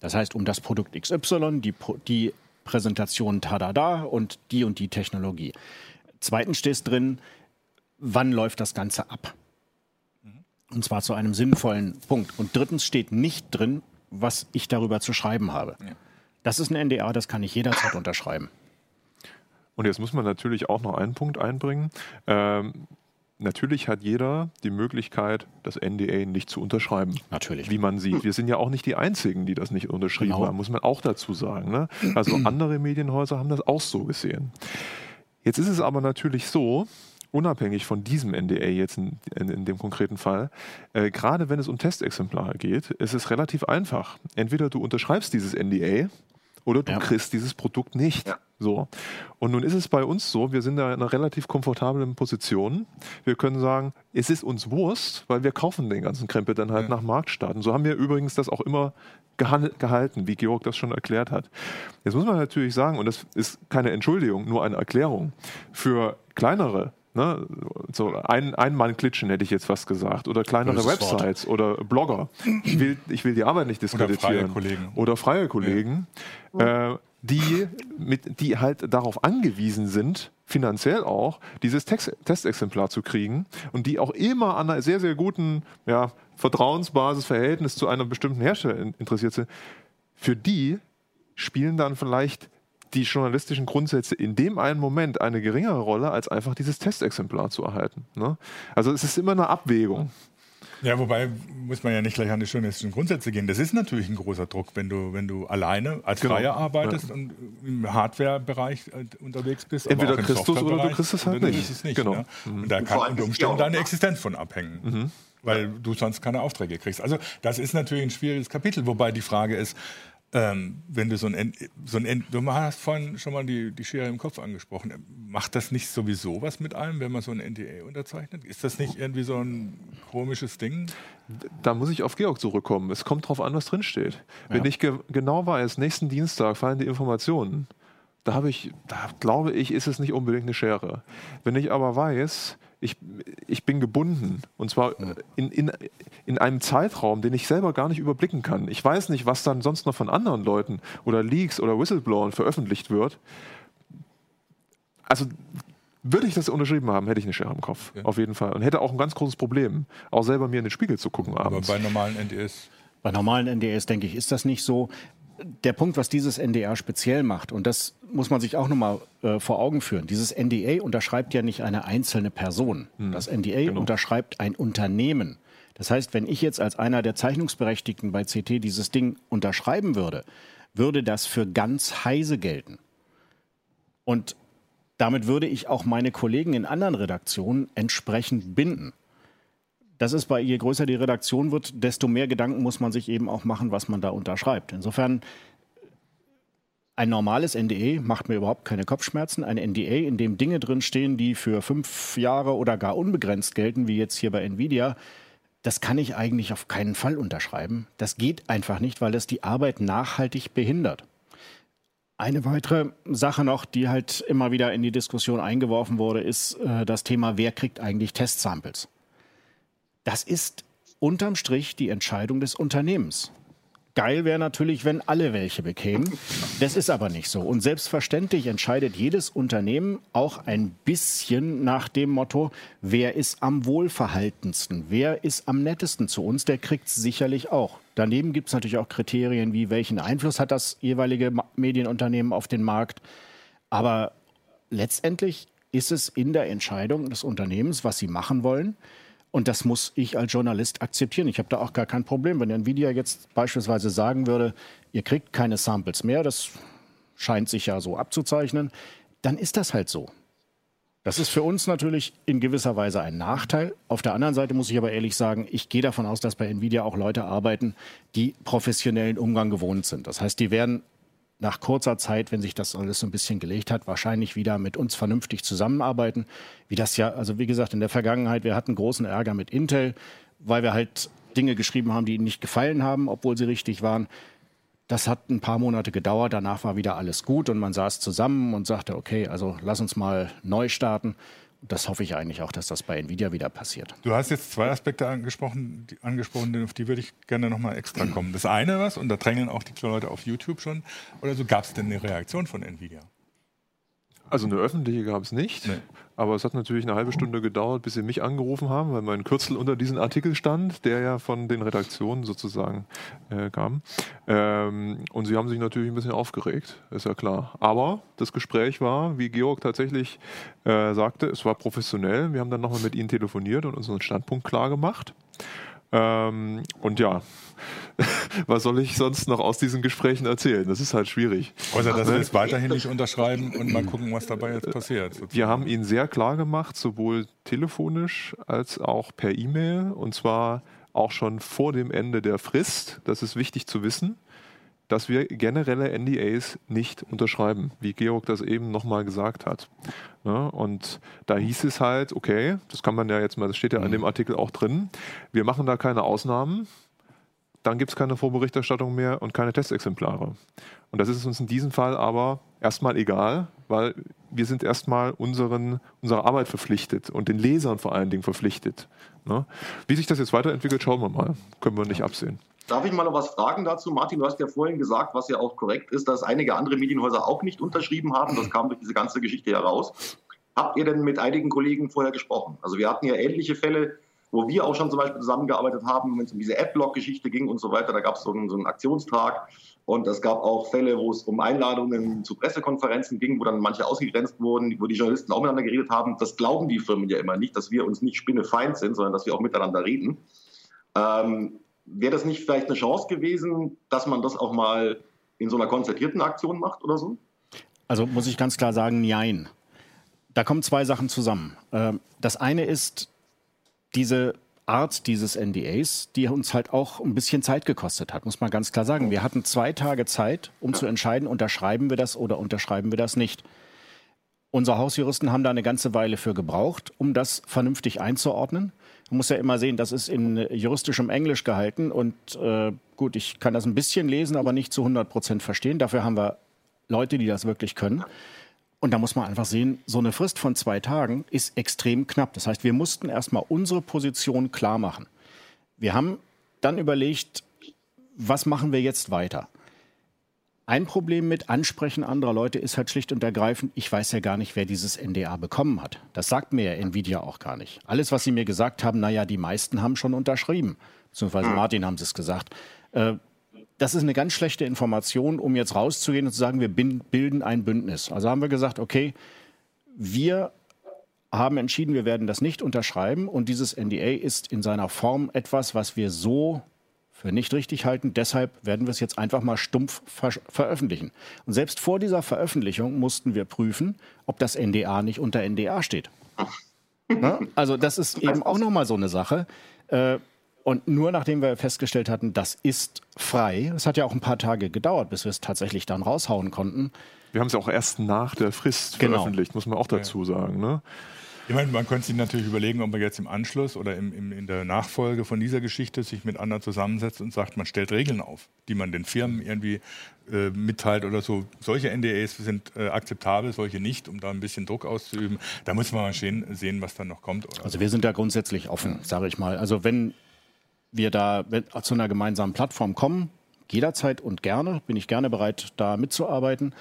Das heißt, um das Produkt XY, die, die Präsentation Tadada und die und die Technologie. Zweitens steht drin, wann läuft das Ganze ab? Und zwar zu einem sinnvollen Punkt. Und drittens steht nicht drin, was ich darüber zu schreiben habe. Ja. Das ist ein NDA, das kann ich jederzeit unterschreiben. Und jetzt muss man natürlich auch noch einen Punkt einbringen. Ähm, natürlich hat jeder die Möglichkeit, das NDA nicht zu unterschreiben. Natürlich. Wie man sieht. Wir sind ja auch nicht die Einzigen, die das nicht unterschrieben genau. haben, muss man auch dazu sagen. Ne? Also andere Medienhäuser haben das auch so gesehen. Jetzt ist es aber natürlich so, unabhängig von diesem NDA jetzt in, in, in dem konkreten Fall, äh, gerade wenn es um Testexemplare geht, ist es relativ einfach. Entweder du unterschreibst dieses NDA oder du ja. kriegst dieses Produkt nicht. Ja. So. Und nun ist es bei uns so, wir sind da in einer relativ komfortablen Position. Wir können sagen, es ist uns Wurst, weil wir kaufen den ganzen Krempel dann halt ja. nach Marktstaaten. So haben wir übrigens das auch immer gehalten, wie Georg das schon erklärt hat. Jetzt muss man natürlich sagen, und das ist keine Entschuldigung, nur eine Erklärung, für kleinere Ne? So ein, ein Mann klitschen hätte ich jetzt fast gesagt. Oder kleinere Websites Wort. oder Blogger. Ich will, ich will die Arbeit nicht diskreditieren. Oder freie Kollegen. Oder freie Kollegen, ja. äh, die, mit, die halt darauf angewiesen sind, finanziell auch, dieses Text, Testexemplar zu kriegen und die auch immer an einer sehr, sehr guten ja, Vertrauensbasisverhältnis zu einem bestimmten Hersteller interessiert sind. Für die spielen dann vielleicht die journalistischen Grundsätze in dem einen Moment eine geringere Rolle, als einfach dieses Testexemplar zu erhalten. Ne? Also es ist immer eine Abwägung. Ja, wobei muss man ja nicht gleich an die journalistischen Grundsätze gehen. Das ist natürlich ein großer Druck, wenn du, wenn du alleine als genau. Freier arbeitest ja. und im Hardware-Bereich äh, unterwegs bist. Entweder kriegst du es oder du kriegst es halt nicht. Es nicht genau. Ne? Und da kann unter Umständen deine Existenz von abhängen. Mhm. Weil du sonst keine Aufträge kriegst. Also, das ist natürlich ein schwieriges Kapitel. Wobei die Frage ist, ähm, wenn du so ein, so ein du hast vorhin schon mal die, die Schere im Kopf angesprochen. Macht das nicht sowieso was mit einem, wenn man so ein NDA unterzeichnet? Ist das nicht irgendwie so ein komisches Ding? Da muss ich auf Georg zurückkommen. Es kommt darauf an, was drinsteht. Ja. Wenn ich ge genau weiß, nächsten Dienstag fallen die Informationen, da habe ich, da glaube ich, ist es nicht unbedingt eine Schere. Wenn ich aber weiß, ich, ich bin gebunden. Und zwar in, in, in einem Zeitraum, den ich selber gar nicht überblicken kann. Ich weiß nicht, was dann sonst noch von anderen Leuten oder Leaks oder Whistleblowern veröffentlicht wird. Also würde ich das unterschrieben haben, hätte ich eine Schere im Kopf. Ja. Auf jeden Fall. Und hätte auch ein ganz großes Problem, auch selber mir in den Spiegel zu gucken abends. Aber bei normalen NDS? Bei normalen NDS, denke ich, ist das nicht so der Punkt, was dieses NDA speziell macht, und das muss man sich auch nochmal äh, vor Augen führen, dieses NDA unterschreibt ja nicht eine einzelne Person. Hm. Das NDA genau. unterschreibt ein Unternehmen. Das heißt, wenn ich jetzt als einer der Zeichnungsberechtigten bei CT dieses Ding unterschreiben würde, würde das für ganz heise gelten. Und damit würde ich auch meine Kollegen in anderen Redaktionen entsprechend binden. Das ist bei, je größer die Redaktion wird, desto mehr Gedanken muss man sich eben auch machen, was man da unterschreibt. Insofern, ein normales NDE macht mir überhaupt keine Kopfschmerzen. Ein NDA, in dem Dinge drinstehen, die für fünf Jahre oder gar unbegrenzt gelten, wie jetzt hier bei Nvidia, das kann ich eigentlich auf keinen Fall unterschreiben. Das geht einfach nicht, weil das die Arbeit nachhaltig behindert. Eine weitere Sache noch, die halt immer wieder in die Diskussion eingeworfen wurde, ist äh, das Thema, wer kriegt eigentlich Testsamples? Das ist unterm Strich die Entscheidung des Unternehmens. Geil wäre natürlich, wenn alle welche bekämen. Das ist aber nicht so. Und selbstverständlich entscheidet jedes Unternehmen auch ein bisschen nach dem Motto, wer ist am wohlverhaltensten, wer ist am nettesten zu uns, der kriegt es sicherlich auch. Daneben gibt es natürlich auch Kriterien wie, welchen Einfluss hat das jeweilige Medienunternehmen auf den Markt. Aber letztendlich ist es in der Entscheidung des Unternehmens, was sie machen wollen. Und das muss ich als Journalist akzeptieren. Ich habe da auch gar kein Problem. Wenn Nvidia jetzt beispielsweise sagen würde, ihr kriegt keine Samples mehr, das scheint sich ja so abzuzeichnen, dann ist das halt so. Das ist für uns natürlich in gewisser Weise ein Nachteil. Auf der anderen Seite muss ich aber ehrlich sagen, ich gehe davon aus, dass bei Nvidia auch Leute arbeiten, die professionellen Umgang gewohnt sind. Das heißt, die werden nach kurzer Zeit, wenn sich das alles so ein bisschen gelegt hat, wahrscheinlich wieder mit uns vernünftig zusammenarbeiten. Wie das ja, also wie gesagt, in der Vergangenheit, wir hatten großen Ärger mit Intel, weil wir halt Dinge geschrieben haben, die ihnen nicht gefallen haben, obwohl sie richtig waren. Das hat ein paar Monate gedauert, danach war wieder alles gut und man saß zusammen und sagte, okay, also lass uns mal neu starten das hoffe ich eigentlich auch, dass das bei Nvidia wieder passiert. Du hast jetzt zwei Aspekte angesprochen, die, angesprochen auf die würde ich gerne nochmal extra kommen. Das eine was, und da drängeln auch die Leute auf YouTube schon, oder so gab es denn eine Reaktion von Nvidia? Also eine öffentliche gab es nicht. Nee. Aber es hat natürlich eine halbe Stunde gedauert, bis sie mich angerufen haben, weil mein Kürzel unter diesen Artikel stand, der ja von den Redaktionen sozusagen äh, kam. Ähm, und sie haben sich natürlich ein bisschen aufgeregt, ist ja klar. Aber das Gespräch war, wie Georg tatsächlich äh, sagte, es war professionell. Wir haben dann nochmal mit ihnen telefoniert und unseren Standpunkt klar gemacht. Ähm, und ja, was soll ich sonst noch aus diesen Gesprächen erzählen? Das ist halt schwierig. Außer, dass wir jetzt weiterhin nicht unterschreiben und mal gucken, was dabei jetzt passiert. Sozusagen. Wir haben ihnen sehr klar gemacht, sowohl telefonisch als auch per E-Mail, und zwar auch schon vor dem Ende der Frist. Das ist wichtig zu wissen dass wir generelle NDAs nicht unterschreiben, wie Georg das eben nochmal gesagt hat. Ja, und da hieß es halt, okay, das kann man ja jetzt mal, das steht ja in mhm. dem Artikel auch drin, wir machen da keine Ausnahmen, dann gibt es keine Vorberichterstattung mehr und keine Testexemplare. Und das ist uns in diesem Fall aber erstmal egal, weil wir sind erstmal unseren, unserer Arbeit verpflichtet und den Lesern vor allen Dingen verpflichtet. Ne? Wie sich das jetzt weiterentwickelt, schauen wir mal. Können wir nicht absehen. Darf ich mal noch was fragen dazu? Martin, du hast ja vorhin gesagt, was ja auch korrekt ist, dass einige andere Medienhäuser auch nicht unterschrieben haben. Das kam durch diese ganze Geschichte heraus. Habt ihr denn mit einigen Kollegen vorher gesprochen? Also wir hatten ja ähnliche Fälle, wo wir auch schon zum Beispiel zusammengearbeitet haben, wenn es um diese Adblock-Geschichte ging und so weiter. Da gab es so, so einen Aktionstag. Und es gab auch Fälle, wo es um Einladungen zu Pressekonferenzen ging, wo dann manche ausgegrenzt wurden, wo die Journalisten auch miteinander geredet haben. Das glauben die Firmen ja immer nicht, dass wir uns nicht spinnefeind sind, sondern dass wir auch miteinander reden. Ähm, Wäre das nicht vielleicht eine Chance gewesen, dass man das auch mal in so einer konzertierten Aktion macht oder so? Also muss ich ganz klar sagen, nein. Da kommen zwei Sachen zusammen. Ähm, das eine ist diese Art dieses NDAs, die uns halt auch ein bisschen Zeit gekostet hat, muss man ganz klar sagen. Wir hatten zwei Tage Zeit, um zu entscheiden, unterschreiben wir das oder unterschreiben wir das nicht. Unsere Hausjuristen haben da eine ganze Weile für gebraucht, um das vernünftig einzuordnen. Man muss ja immer sehen, das ist in juristischem Englisch gehalten und äh, gut, ich kann das ein bisschen lesen, aber nicht zu 100 Prozent verstehen. Dafür haben wir Leute, die das wirklich können. Und da muss man einfach sehen, so eine Frist von zwei Tagen ist extrem knapp. Das heißt, wir mussten erstmal unsere Position klar machen. Wir haben dann überlegt, was machen wir jetzt weiter? Ein Problem mit Ansprechen anderer Leute ist halt schlicht und ergreifend, ich weiß ja gar nicht, wer dieses NDA bekommen hat. Das sagt mir ja Nvidia auch gar nicht. Alles, was sie mir gesagt haben, naja, die meisten haben schon unterschrieben. Beziehungsweise hm. Martin haben sie es gesagt. Äh, das ist eine ganz schlechte Information, um jetzt rauszugehen und zu sagen, wir bilden ein Bündnis. Also haben wir gesagt, okay, wir haben entschieden, wir werden das nicht unterschreiben und dieses NDA ist in seiner Form etwas, was wir so für nicht richtig halten. Deshalb werden wir es jetzt einfach mal stumpf ver veröffentlichen. Und selbst vor dieser Veröffentlichung mussten wir prüfen, ob das NDA nicht unter NDA steht. Na? Also das ist eben auch nochmal so eine Sache. Äh, und nur nachdem wir festgestellt hatten, das ist frei, es hat ja auch ein paar Tage gedauert, bis wir es tatsächlich dann raushauen konnten. Wir haben es auch erst nach der Frist genau. veröffentlicht, muss man auch dazu sagen. Ne? Ich meine, man könnte sich natürlich überlegen, ob man jetzt im Anschluss oder im, im, in der Nachfolge von dieser Geschichte sich mit anderen zusammensetzt und sagt, man stellt Regeln auf, die man den Firmen irgendwie äh, mitteilt oder so. Solche NDAs sind äh, akzeptabel, solche nicht, um da ein bisschen Druck auszuüben. Da muss man mal sehen, sehen was dann noch kommt. also wir sind da grundsätzlich offen, sage ich mal. Also wenn wir da zu einer gemeinsamen Plattform kommen, jederzeit und gerne, bin ich gerne bereit, da mitzuarbeiten.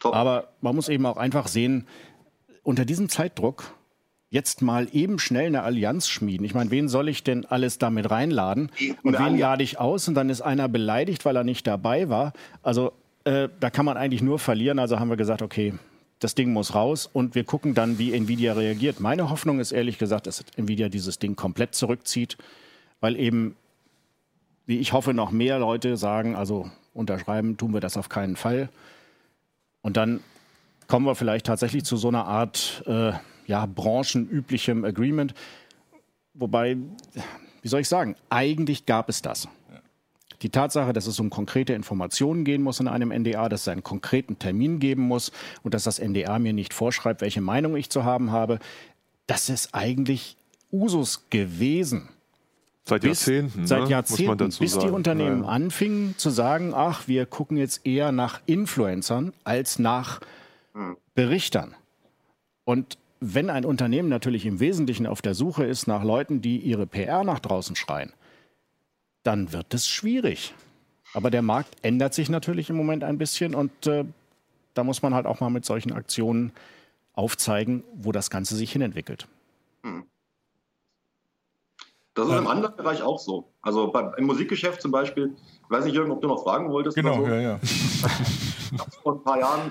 Top. Aber man muss eben auch einfach sehen, unter diesem Zeitdruck jetzt mal eben schnell eine Allianz schmieden. Ich meine, wen soll ich denn alles damit reinladen? Und wen lade ich aus? Und dann ist einer beleidigt, weil er nicht dabei war. Also äh, da kann man eigentlich nur verlieren. Also haben wir gesagt, okay, das Ding muss raus und wir gucken dann, wie Nvidia reagiert. Meine Hoffnung ist ehrlich gesagt, dass Nvidia dieses Ding komplett zurückzieht, weil eben, wie ich hoffe, noch mehr Leute sagen, also unterschreiben tun wir das auf keinen Fall. Und dann kommen wir vielleicht tatsächlich zu so einer Art äh, ja, branchenüblichem Agreement. Wobei, wie soll ich sagen, eigentlich gab es das. Die Tatsache, dass es um konkrete Informationen gehen muss in einem NDA, dass es einen konkreten Termin geben muss und dass das NDA mir nicht vorschreibt, welche Meinung ich zu haben habe, das ist eigentlich Usus gewesen. Seit bis, Jahrzehnten. Seit ne? Jahrzehnten, bis sagen. die Unternehmen ja. anfingen zu sagen, ach, wir gucken jetzt eher nach Influencern als nach Berichtern. Und wenn ein Unternehmen natürlich im Wesentlichen auf der Suche ist nach Leuten, die ihre PR nach draußen schreien, dann wird es schwierig. Aber der Markt ändert sich natürlich im Moment ein bisschen und äh, da muss man halt auch mal mit solchen Aktionen aufzeigen, wo das Ganze sich hinentwickelt. Hm. Das ist ähm, im anderen Bereich auch so. Also beim, im Musikgeschäft zum Beispiel, ich weiß nicht, Jürgen, ob du noch fragen wolltest. Genau, so. ja, ja. vor ein paar Jahren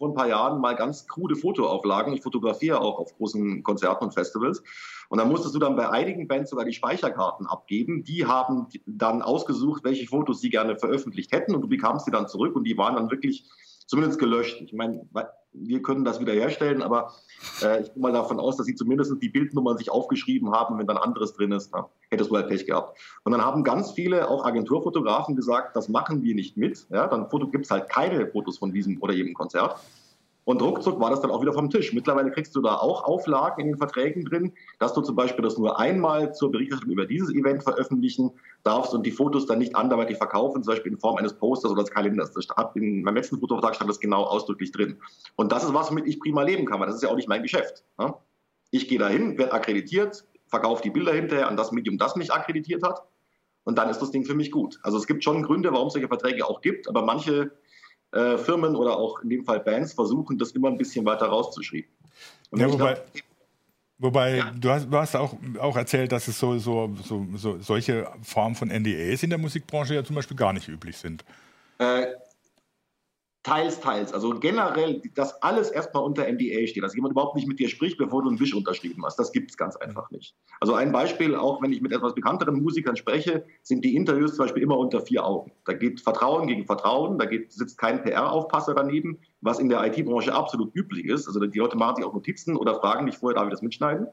vor ein paar Jahren mal ganz krude Fotoauflagen. Ich fotografiere auch auf großen Konzerten und Festivals. Und da musstest du dann bei einigen Bands sogar die Speicherkarten abgeben. Die haben dann ausgesucht, welche Fotos sie gerne veröffentlicht hätten und du bekamst sie dann zurück und die waren dann wirklich zumindest gelöscht. Ich meine, wir können das wieder herstellen, aber äh, ich gehe mal davon aus, dass sie zumindest die Bildnummern sich aufgeschrieben haben, wenn dann anderes drin ist, na, hättest du halt Pech gehabt. Und dann haben ganz viele, auch Agenturfotografen, gesagt, das machen wir nicht mit. Ja, dann gibt es halt keine Fotos von diesem oder jedem Konzert. Und ruckzuck war das dann auch wieder vom Tisch. Mittlerweile kriegst du da auch Auflagen in den Verträgen drin, dass du zum Beispiel das nur einmal zur Berichterstattung über dieses Event veröffentlichen darfst und die Fotos dann nicht anderweitig verkaufen, zum Beispiel in Form eines Posters oder des Kalenders. Das stand in meinem letzten Fotovertrag stand das genau ausdrücklich drin. Und das ist was, womit ich prima leben kann, weil das ist ja auch nicht mein Geschäft. Ne? Ich gehe dahin, werde akkreditiert, verkaufe die Bilder hinterher an das Medium, das mich akkreditiert hat. Und dann ist das Ding für mich gut. Also es gibt schon Gründe, warum es solche Verträge auch gibt, aber manche äh, Firmen oder auch in dem Fall Bands versuchen, das immer ein bisschen weiter rauszuschreiben. Ja, wobei, da, wobei ja. du hast, du hast auch, auch erzählt, dass es so, so, so, so, solche Formen von NDAs in der Musikbranche ja zum Beispiel gar nicht üblich sind. Äh, Teils, teils. Also generell, dass alles erstmal unter NDA steht, dass jemand überhaupt nicht mit dir spricht, bevor du einen Wisch unterschrieben hast. Das gibt es ganz einfach nicht. Also ein Beispiel, auch wenn ich mit etwas bekannteren Musikern spreche, sind die Interviews zum Beispiel immer unter vier Augen. Da geht Vertrauen gegen Vertrauen, da geht, sitzt kein PR-Aufpasser daneben, was in der IT-Branche absolut üblich ist. Also die Leute machen sich auch Notizen oder fragen dich vorher, darf ich das mitschneiden?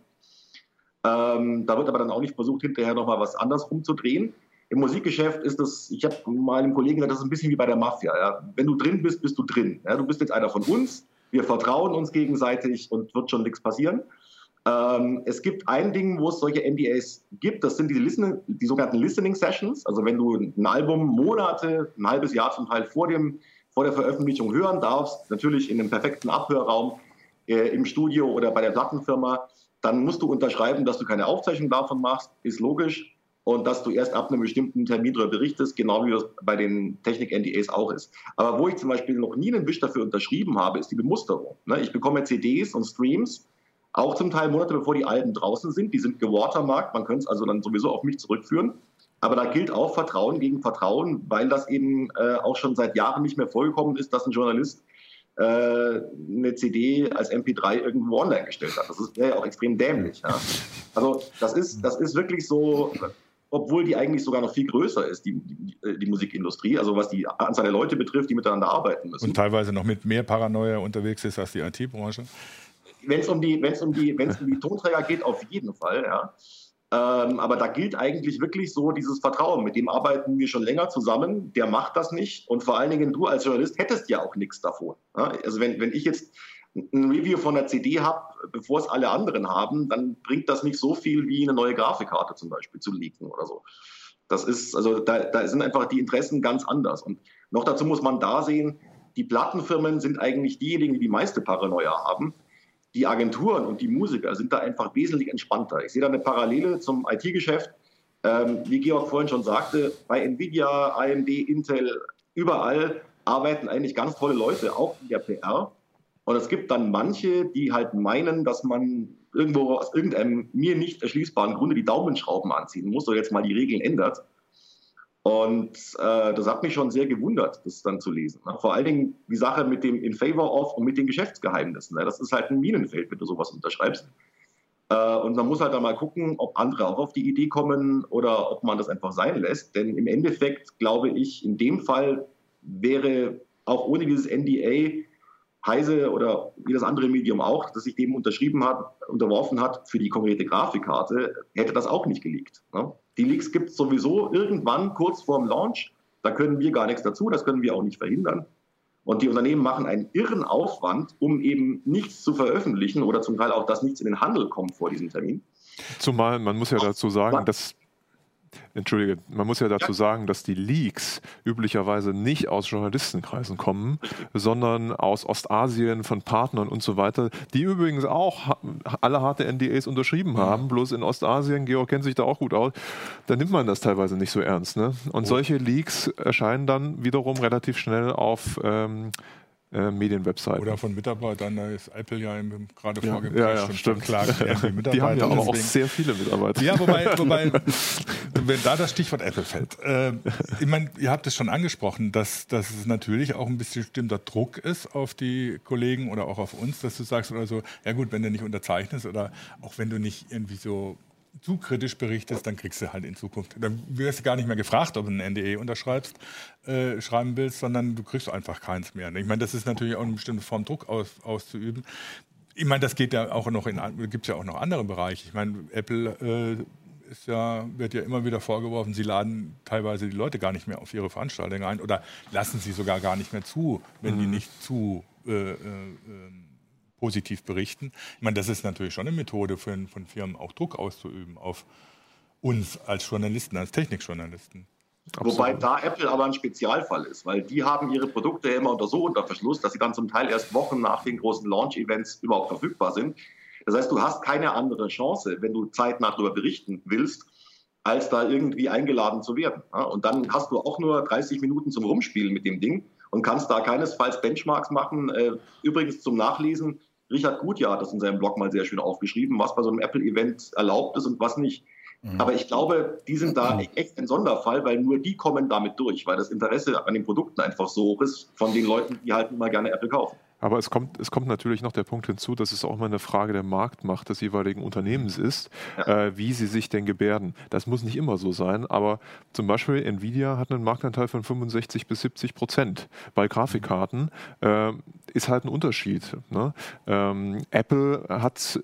Ähm, da wird aber dann auch nicht versucht, hinterher nochmal was anders rumzudrehen. Im Musikgeschäft ist das, ich habe mal einem Kollegen gesagt, das ist ein bisschen wie bei der Mafia. Ja. Wenn du drin bist, bist du drin. Ja. Du bist jetzt einer von uns, wir vertrauen uns gegenseitig und wird schon nichts passieren. Ähm, es gibt ein Ding, wo es solche NDAs gibt, das sind die, Listen die sogenannten Listening Sessions. Also wenn du ein Album Monate, ein halbes Jahr zum Teil vor, dem, vor der Veröffentlichung hören darfst, natürlich in einem perfekten Abhörraum äh, im Studio oder bei der Plattenfirma, dann musst du unterschreiben, dass du keine Aufzeichnung davon machst, ist logisch und dass du erst ab einem bestimmten Termin darüber berichtest, genau wie das bei den Technik-NDAs auch ist. Aber wo ich zum Beispiel noch nie einen Wisch dafür unterschrieben habe, ist die Bemusterung. Ne, ich bekomme CDs und Streams, auch zum Teil Monate bevor die Alben draußen sind. Die sind gewatermarkt, man könnte es also dann sowieso auf mich zurückführen. Aber da gilt auch Vertrauen gegen Vertrauen, weil das eben äh, auch schon seit Jahren nicht mehr vorgekommen ist, dass ein Journalist äh, eine CD als MP3 irgendwo online gestellt hat. Das ist ja auch extrem dämlich. Ja. Also das ist, das ist wirklich so, obwohl die eigentlich sogar noch viel größer ist, die, die, die, Musikindustrie, also was die Anzahl der Leute betrifft, die miteinander arbeiten müssen. Und teilweise noch mit mehr Paranoia unterwegs ist als die IT-Branche. Wenn es um die, wenn's um die, wenn's um die Tonträger geht, auf jeden Fall, ja. Ähm, aber da gilt eigentlich wirklich so dieses Vertrauen. Mit dem arbeiten wir schon länger zusammen. Der macht das nicht. Und vor allen Dingen du als Journalist hättest ja auch nichts davon. Ja? Also wenn, wenn ich jetzt ein Review von der CD habe, bevor es alle anderen haben, dann bringt das nicht so viel wie eine neue Grafikkarte zum Beispiel zu leaken oder so. Das ist, also da, da sind einfach die Interessen ganz anders. Und noch dazu muss man da sehen, die Plattenfirmen sind eigentlich diejenigen, die die meiste Paranoia haben. Die Agenturen und die Musiker sind da einfach wesentlich entspannter. Ich sehe da eine Parallele zum IT-Geschäft. Ähm, wie Georg vorhin schon sagte, bei Nvidia, AMD, Intel, überall arbeiten eigentlich ganz tolle Leute, auch in der PR. Und es gibt dann manche, die halt meinen, dass man irgendwo aus irgendeinem mir nicht erschließbaren Grunde die Daumenschrauben anziehen muss oder jetzt mal die Regeln ändert. Und äh, das hat mich schon sehr gewundert, das dann zu lesen. Ne? Vor allen Dingen die Sache mit dem In Favor of und mit den Geschäftsgeheimnissen. Ne? Das ist halt ein Minenfeld, wenn du sowas unterschreibst. Äh, und man muss halt dann mal gucken, ob andere auch auf die Idee kommen oder ob man das einfach sein lässt. Denn im Endeffekt glaube ich, in dem Fall wäre auch ohne dieses NDA Heise oder wie das andere Medium auch, das sich dem unterschrieben hat, unterworfen hat für die konkrete Grafikkarte, hätte das auch nicht geleakt. Ne? Die Leaks gibt es sowieso irgendwann kurz vorm Launch. Da können wir gar nichts dazu, das können wir auch nicht verhindern. Und die Unternehmen machen einen irren Aufwand, um eben nichts zu veröffentlichen oder zum Teil auch, dass nichts in den Handel kommt vor diesem Termin. Zumal man muss ja dazu sagen, dass Entschuldige, man muss ja dazu ja. sagen, dass die Leaks üblicherweise nicht aus Journalistenkreisen kommen, sondern aus Ostasien von Partnern und so weiter, die übrigens auch alle harte NDAs unterschrieben mhm. haben, bloß in Ostasien, Georg kennt sich da auch gut aus, da nimmt man das teilweise nicht so ernst. Ne? Und oh. solche Leaks erscheinen dann wiederum relativ schnell auf ähm, äh, Medienwebseiten. Oder von Mitarbeitern, da ist Apple ja gerade ja, vorgeprescht ja, ja, stimmt. Klagen die, die haben ja aber auch sehr viele Mitarbeiter. Ja, wobei, wobei wenn da das Stichwort Apple fällt. Äh, ich meine, ihr habt es schon angesprochen, dass, dass es natürlich auch ein bisschen bestimmter Druck ist auf die Kollegen oder auch auf uns, dass du sagst oder so, ja gut, wenn du nicht unterzeichnest oder auch wenn du nicht irgendwie so zu kritisch berichtest, dann kriegst du halt in Zukunft. Dann wirst du gar nicht mehr gefragt, ob du ein NDE unterschreibst, äh, schreiben willst, sondern du kriegst einfach keins mehr. Ich meine, das ist natürlich auch eine bestimmte Form Druck aus, auszuüben. Ich meine, das geht ja auch noch in, gibt es ja auch noch andere Bereiche. Ich meine, Apple äh, ist ja, wird ja immer wieder vorgeworfen, sie laden teilweise die Leute gar nicht mehr auf ihre Veranstaltungen ein oder lassen sie sogar gar nicht mehr zu, wenn mhm. die nicht zu äh, äh, ähm, positiv berichten. Ich meine, das ist natürlich schon eine Methode für, von Firmen, auch Druck auszuüben auf uns als Journalisten, als Technikjournalisten. Absolut. Wobei da Apple aber ein Spezialfall ist, weil die haben ihre Produkte immer unter so unter Verschluss, dass sie dann zum Teil erst Wochen nach den großen Launch-Events überhaupt verfügbar sind. Das heißt, du hast keine andere Chance, wenn du zeitnah darüber berichten willst, als da irgendwie eingeladen zu werden. Und dann hast du auch nur 30 Minuten zum Rumspielen mit dem Ding und kannst da keinesfalls Benchmarks machen. Äh, übrigens zum Nachlesen, Richard Gutjahr hat das in seinem Blog mal sehr schön aufgeschrieben, was bei so einem Apple-Event erlaubt ist und was nicht. Mhm. Aber ich glaube, die sind da mhm. echt ein Sonderfall, weil nur die kommen damit durch, weil das Interesse an den Produkten einfach so hoch ist von den Leuten, die halt immer gerne Apple kaufen. Aber es kommt, es kommt natürlich noch der Punkt hinzu, dass es auch mal eine Frage der Marktmacht des jeweiligen Unternehmens ist, äh, wie sie sich denn gebärden. Das muss nicht immer so sein, aber zum Beispiel Nvidia hat einen Marktanteil von 65 bis 70 Prozent. Bei Grafikkarten äh, ist halt ein Unterschied. Ne? Ähm, Apple hat,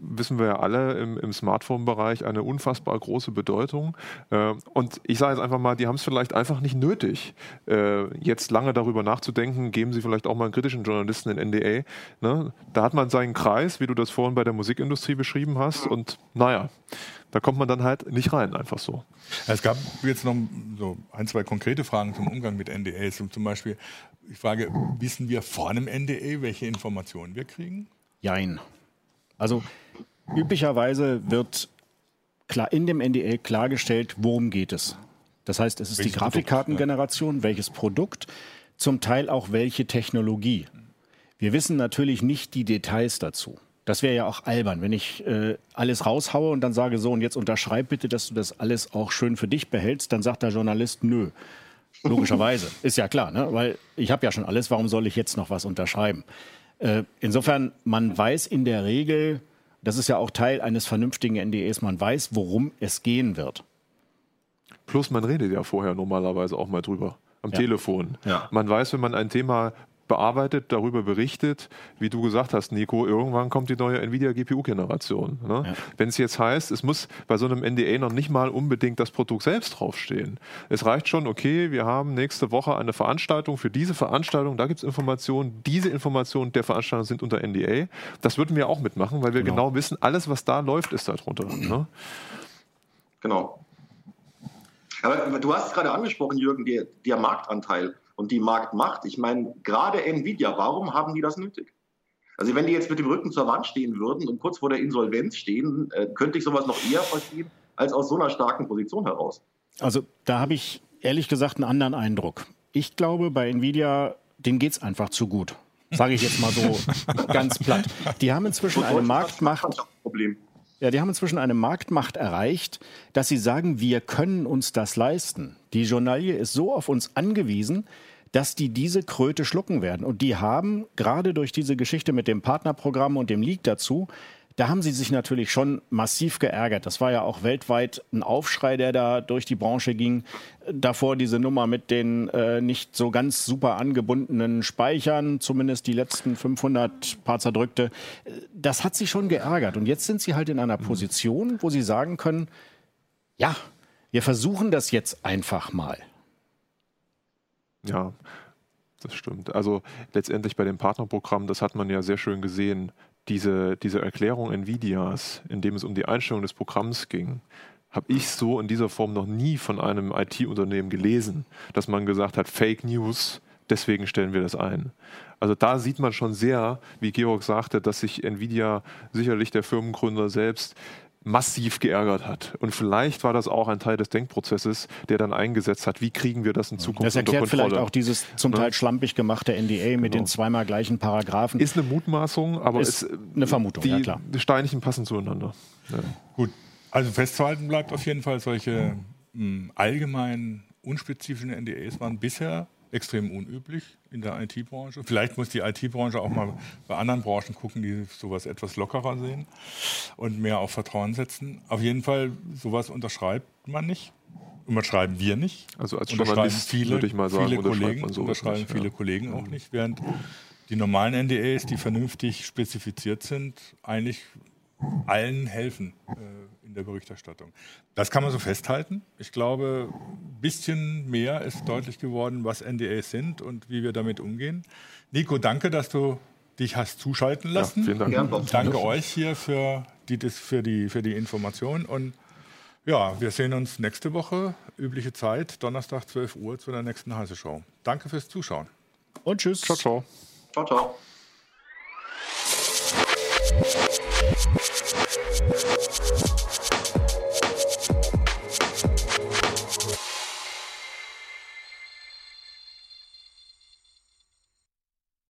wissen wir ja alle, im, im Smartphone-Bereich eine unfassbar große Bedeutung. Äh, und ich sage jetzt einfach mal, die haben es vielleicht einfach nicht nötig, äh, jetzt lange darüber nachzudenken, geben sie vielleicht auch mal einen kritischen Journalisten Journalisten in NDA. Ne? Da hat man seinen Kreis, wie du das vorhin bei der Musikindustrie beschrieben hast. Und naja, da kommt man dann halt nicht rein, einfach so. Es gab jetzt noch so ein, zwei konkrete Fragen zum Umgang mit NDAs. Zum Beispiel, ich frage, wissen wir vor einem NDA, welche Informationen wir kriegen? Jein. Also üblicherweise wird klar in dem NDA klargestellt, worum geht es. Das heißt, es ist welches die Grafikkartengeneration, welches Produkt, zum Teil auch welche Technologie. Wir wissen natürlich nicht die Details dazu. Das wäre ja auch albern, wenn ich äh, alles raushaue und dann sage so, und jetzt unterschreib bitte, dass du das alles auch schön für dich behältst. Dann sagt der Journalist, nö. Logischerweise, ist ja klar, ne? weil ich habe ja schon alles, warum soll ich jetzt noch was unterschreiben? Äh, insofern, man weiß in der Regel, das ist ja auch Teil eines vernünftigen NDEs, man weiß, worum es gehen wird. Plus man redet ja vorher normalerweise auch mal drüber am ja. Telefon. Ja. Man weiß, wenn man ein Thema bearbeitet, darüber berichtet, wie du gesagt hast, Nico, irgendwann kommt die neue Nvidia GPU-Generation. Ne? Ja. Wenn es jetzt heißt, es muss bei so einem NDA noch nicht mal unbedingt das Produkt selbst draufstehen. Es reicht schon, okay, wir haben nächste Woche eine Veranstaltung für diese Veranstaltung, da gibt es Informationen, diese Informationen der Veranstaltung sind unter NDA. Das würden wir auch mitmachen, weil wir genau, genau wissen, alles, was da läuft, ist darunter. Ne? Genau. Aber du hast es gerade angesprochen, Jürgen, der, der Marktanteil und die Marktmacht. Ich meine, gerade Nvidia, warum haben die das nötig? Also wenn die jetzt mit dem Rücken zur Wand stehen würden und kurz vor der Insolvenz stehen, äh, könnte ich sowas noch eher verstehen als aus so einer starken Position heraus. Also da habe ich ehrlich gesagt einen anderen Eindruck. Ich glaube, bei Nvidia, denen geht es einfach zu gut. Sage ich jetzt mal so ganz platt. Die haben inzwischen eine Marktmacht. Ja, die haben inzwischen eine Marktmacht erreicht, dass sie sagen, wir können uns das leisten. Die Journalie ist so auf uns angewiesen, dass die diese Kröte schlucken werden. Und die haben gerade durch diese Geschichte mit dem Partnerprogramm und dem Leak dazu da haben sie sich natürlich schon massiv geärgert. Das war ja auch weltweit ein Aufschrei, der da durch die Branche ging. Davor diese Nummer mit den äh, nicht so ganz super angebundenen Speichern, zumindest die letzten 500 paar zerdrückte. Das hat sie schon geärgert. Und jetzt sind sie halt in einer Position, wo sie sagen können, ja, wir versuchen das jetzt einfach mal. Ja, das stimmt. Also letztendlich bei dem Partnerprogramm, das hat man ja sehr schön gesehen, diese, diese Erklärung NVIDIAs, in dem es um die Einstellung des Programms ging, habe ich so in dieser Form noch nie von einem IT-Unternehmen gelesen, dass man gesagt hat, Fake News, deswegen stellen wir das ein. Also da sieht man schon sehr, wie Georg sagte, dass sich Nvidia sicherlich der Firmengründer selbst massiv geärgert hat. Und vielleicht war das auch ein Teil des Denkprozesses, der dann eingesetzt hat, wie kriegen wir das in Zukunft Das erklärt vielleicht auch dieses zum Teil schlampig gemachte NDA mit genau. den zweimal gleichen Paragraphen. Ist eine Mutmaßung, aber ist es, eine Vermutung, die, ja klar. Die Steinchen passen zueinander. Ja. Gut, also festzuhalten bleibt auf jeden Fall, solche mh, allgemeinen, unspezifischen NDAs waren bisher extrem unüblich in der IT-Branche. Vielleicht muss die IT-Branche auch mal bei anderen Branchen gucken, die sowas etwas lockerer sehen und mehr auf Vertrauen setzen. Auf jeden Fall, sowas unterschreibt man nicht. Unterschreiben wir nicht. Also als Journalist viele, würde ich mal sagen, viele Kollegen, man unterschreiben nicht, viele ja. Kollegen auch nicht, während die normalen NDAs, die vernünftig spezifiziert sind, eigentlich allen helfen. In der Berichterstattung. Das kann man so festhalten. Ich glaube, ein bisschen mehr ist deutlich geworden, was NDAs sind und wie wir damit umgehen. Nico, danke, dass du dich hast zuschalten lassen. Ja, vielen Dank. Danke euch hier für die, für, die, für die Information. Und ja, wir sehen uns nächste Woche, übliche Zeit, Donnerstag 12 Uhr zu der nächsten Heiße Show. Danke fürs Zuschauen. Und tschüss. Ciao, ciao. Ciao, ciao.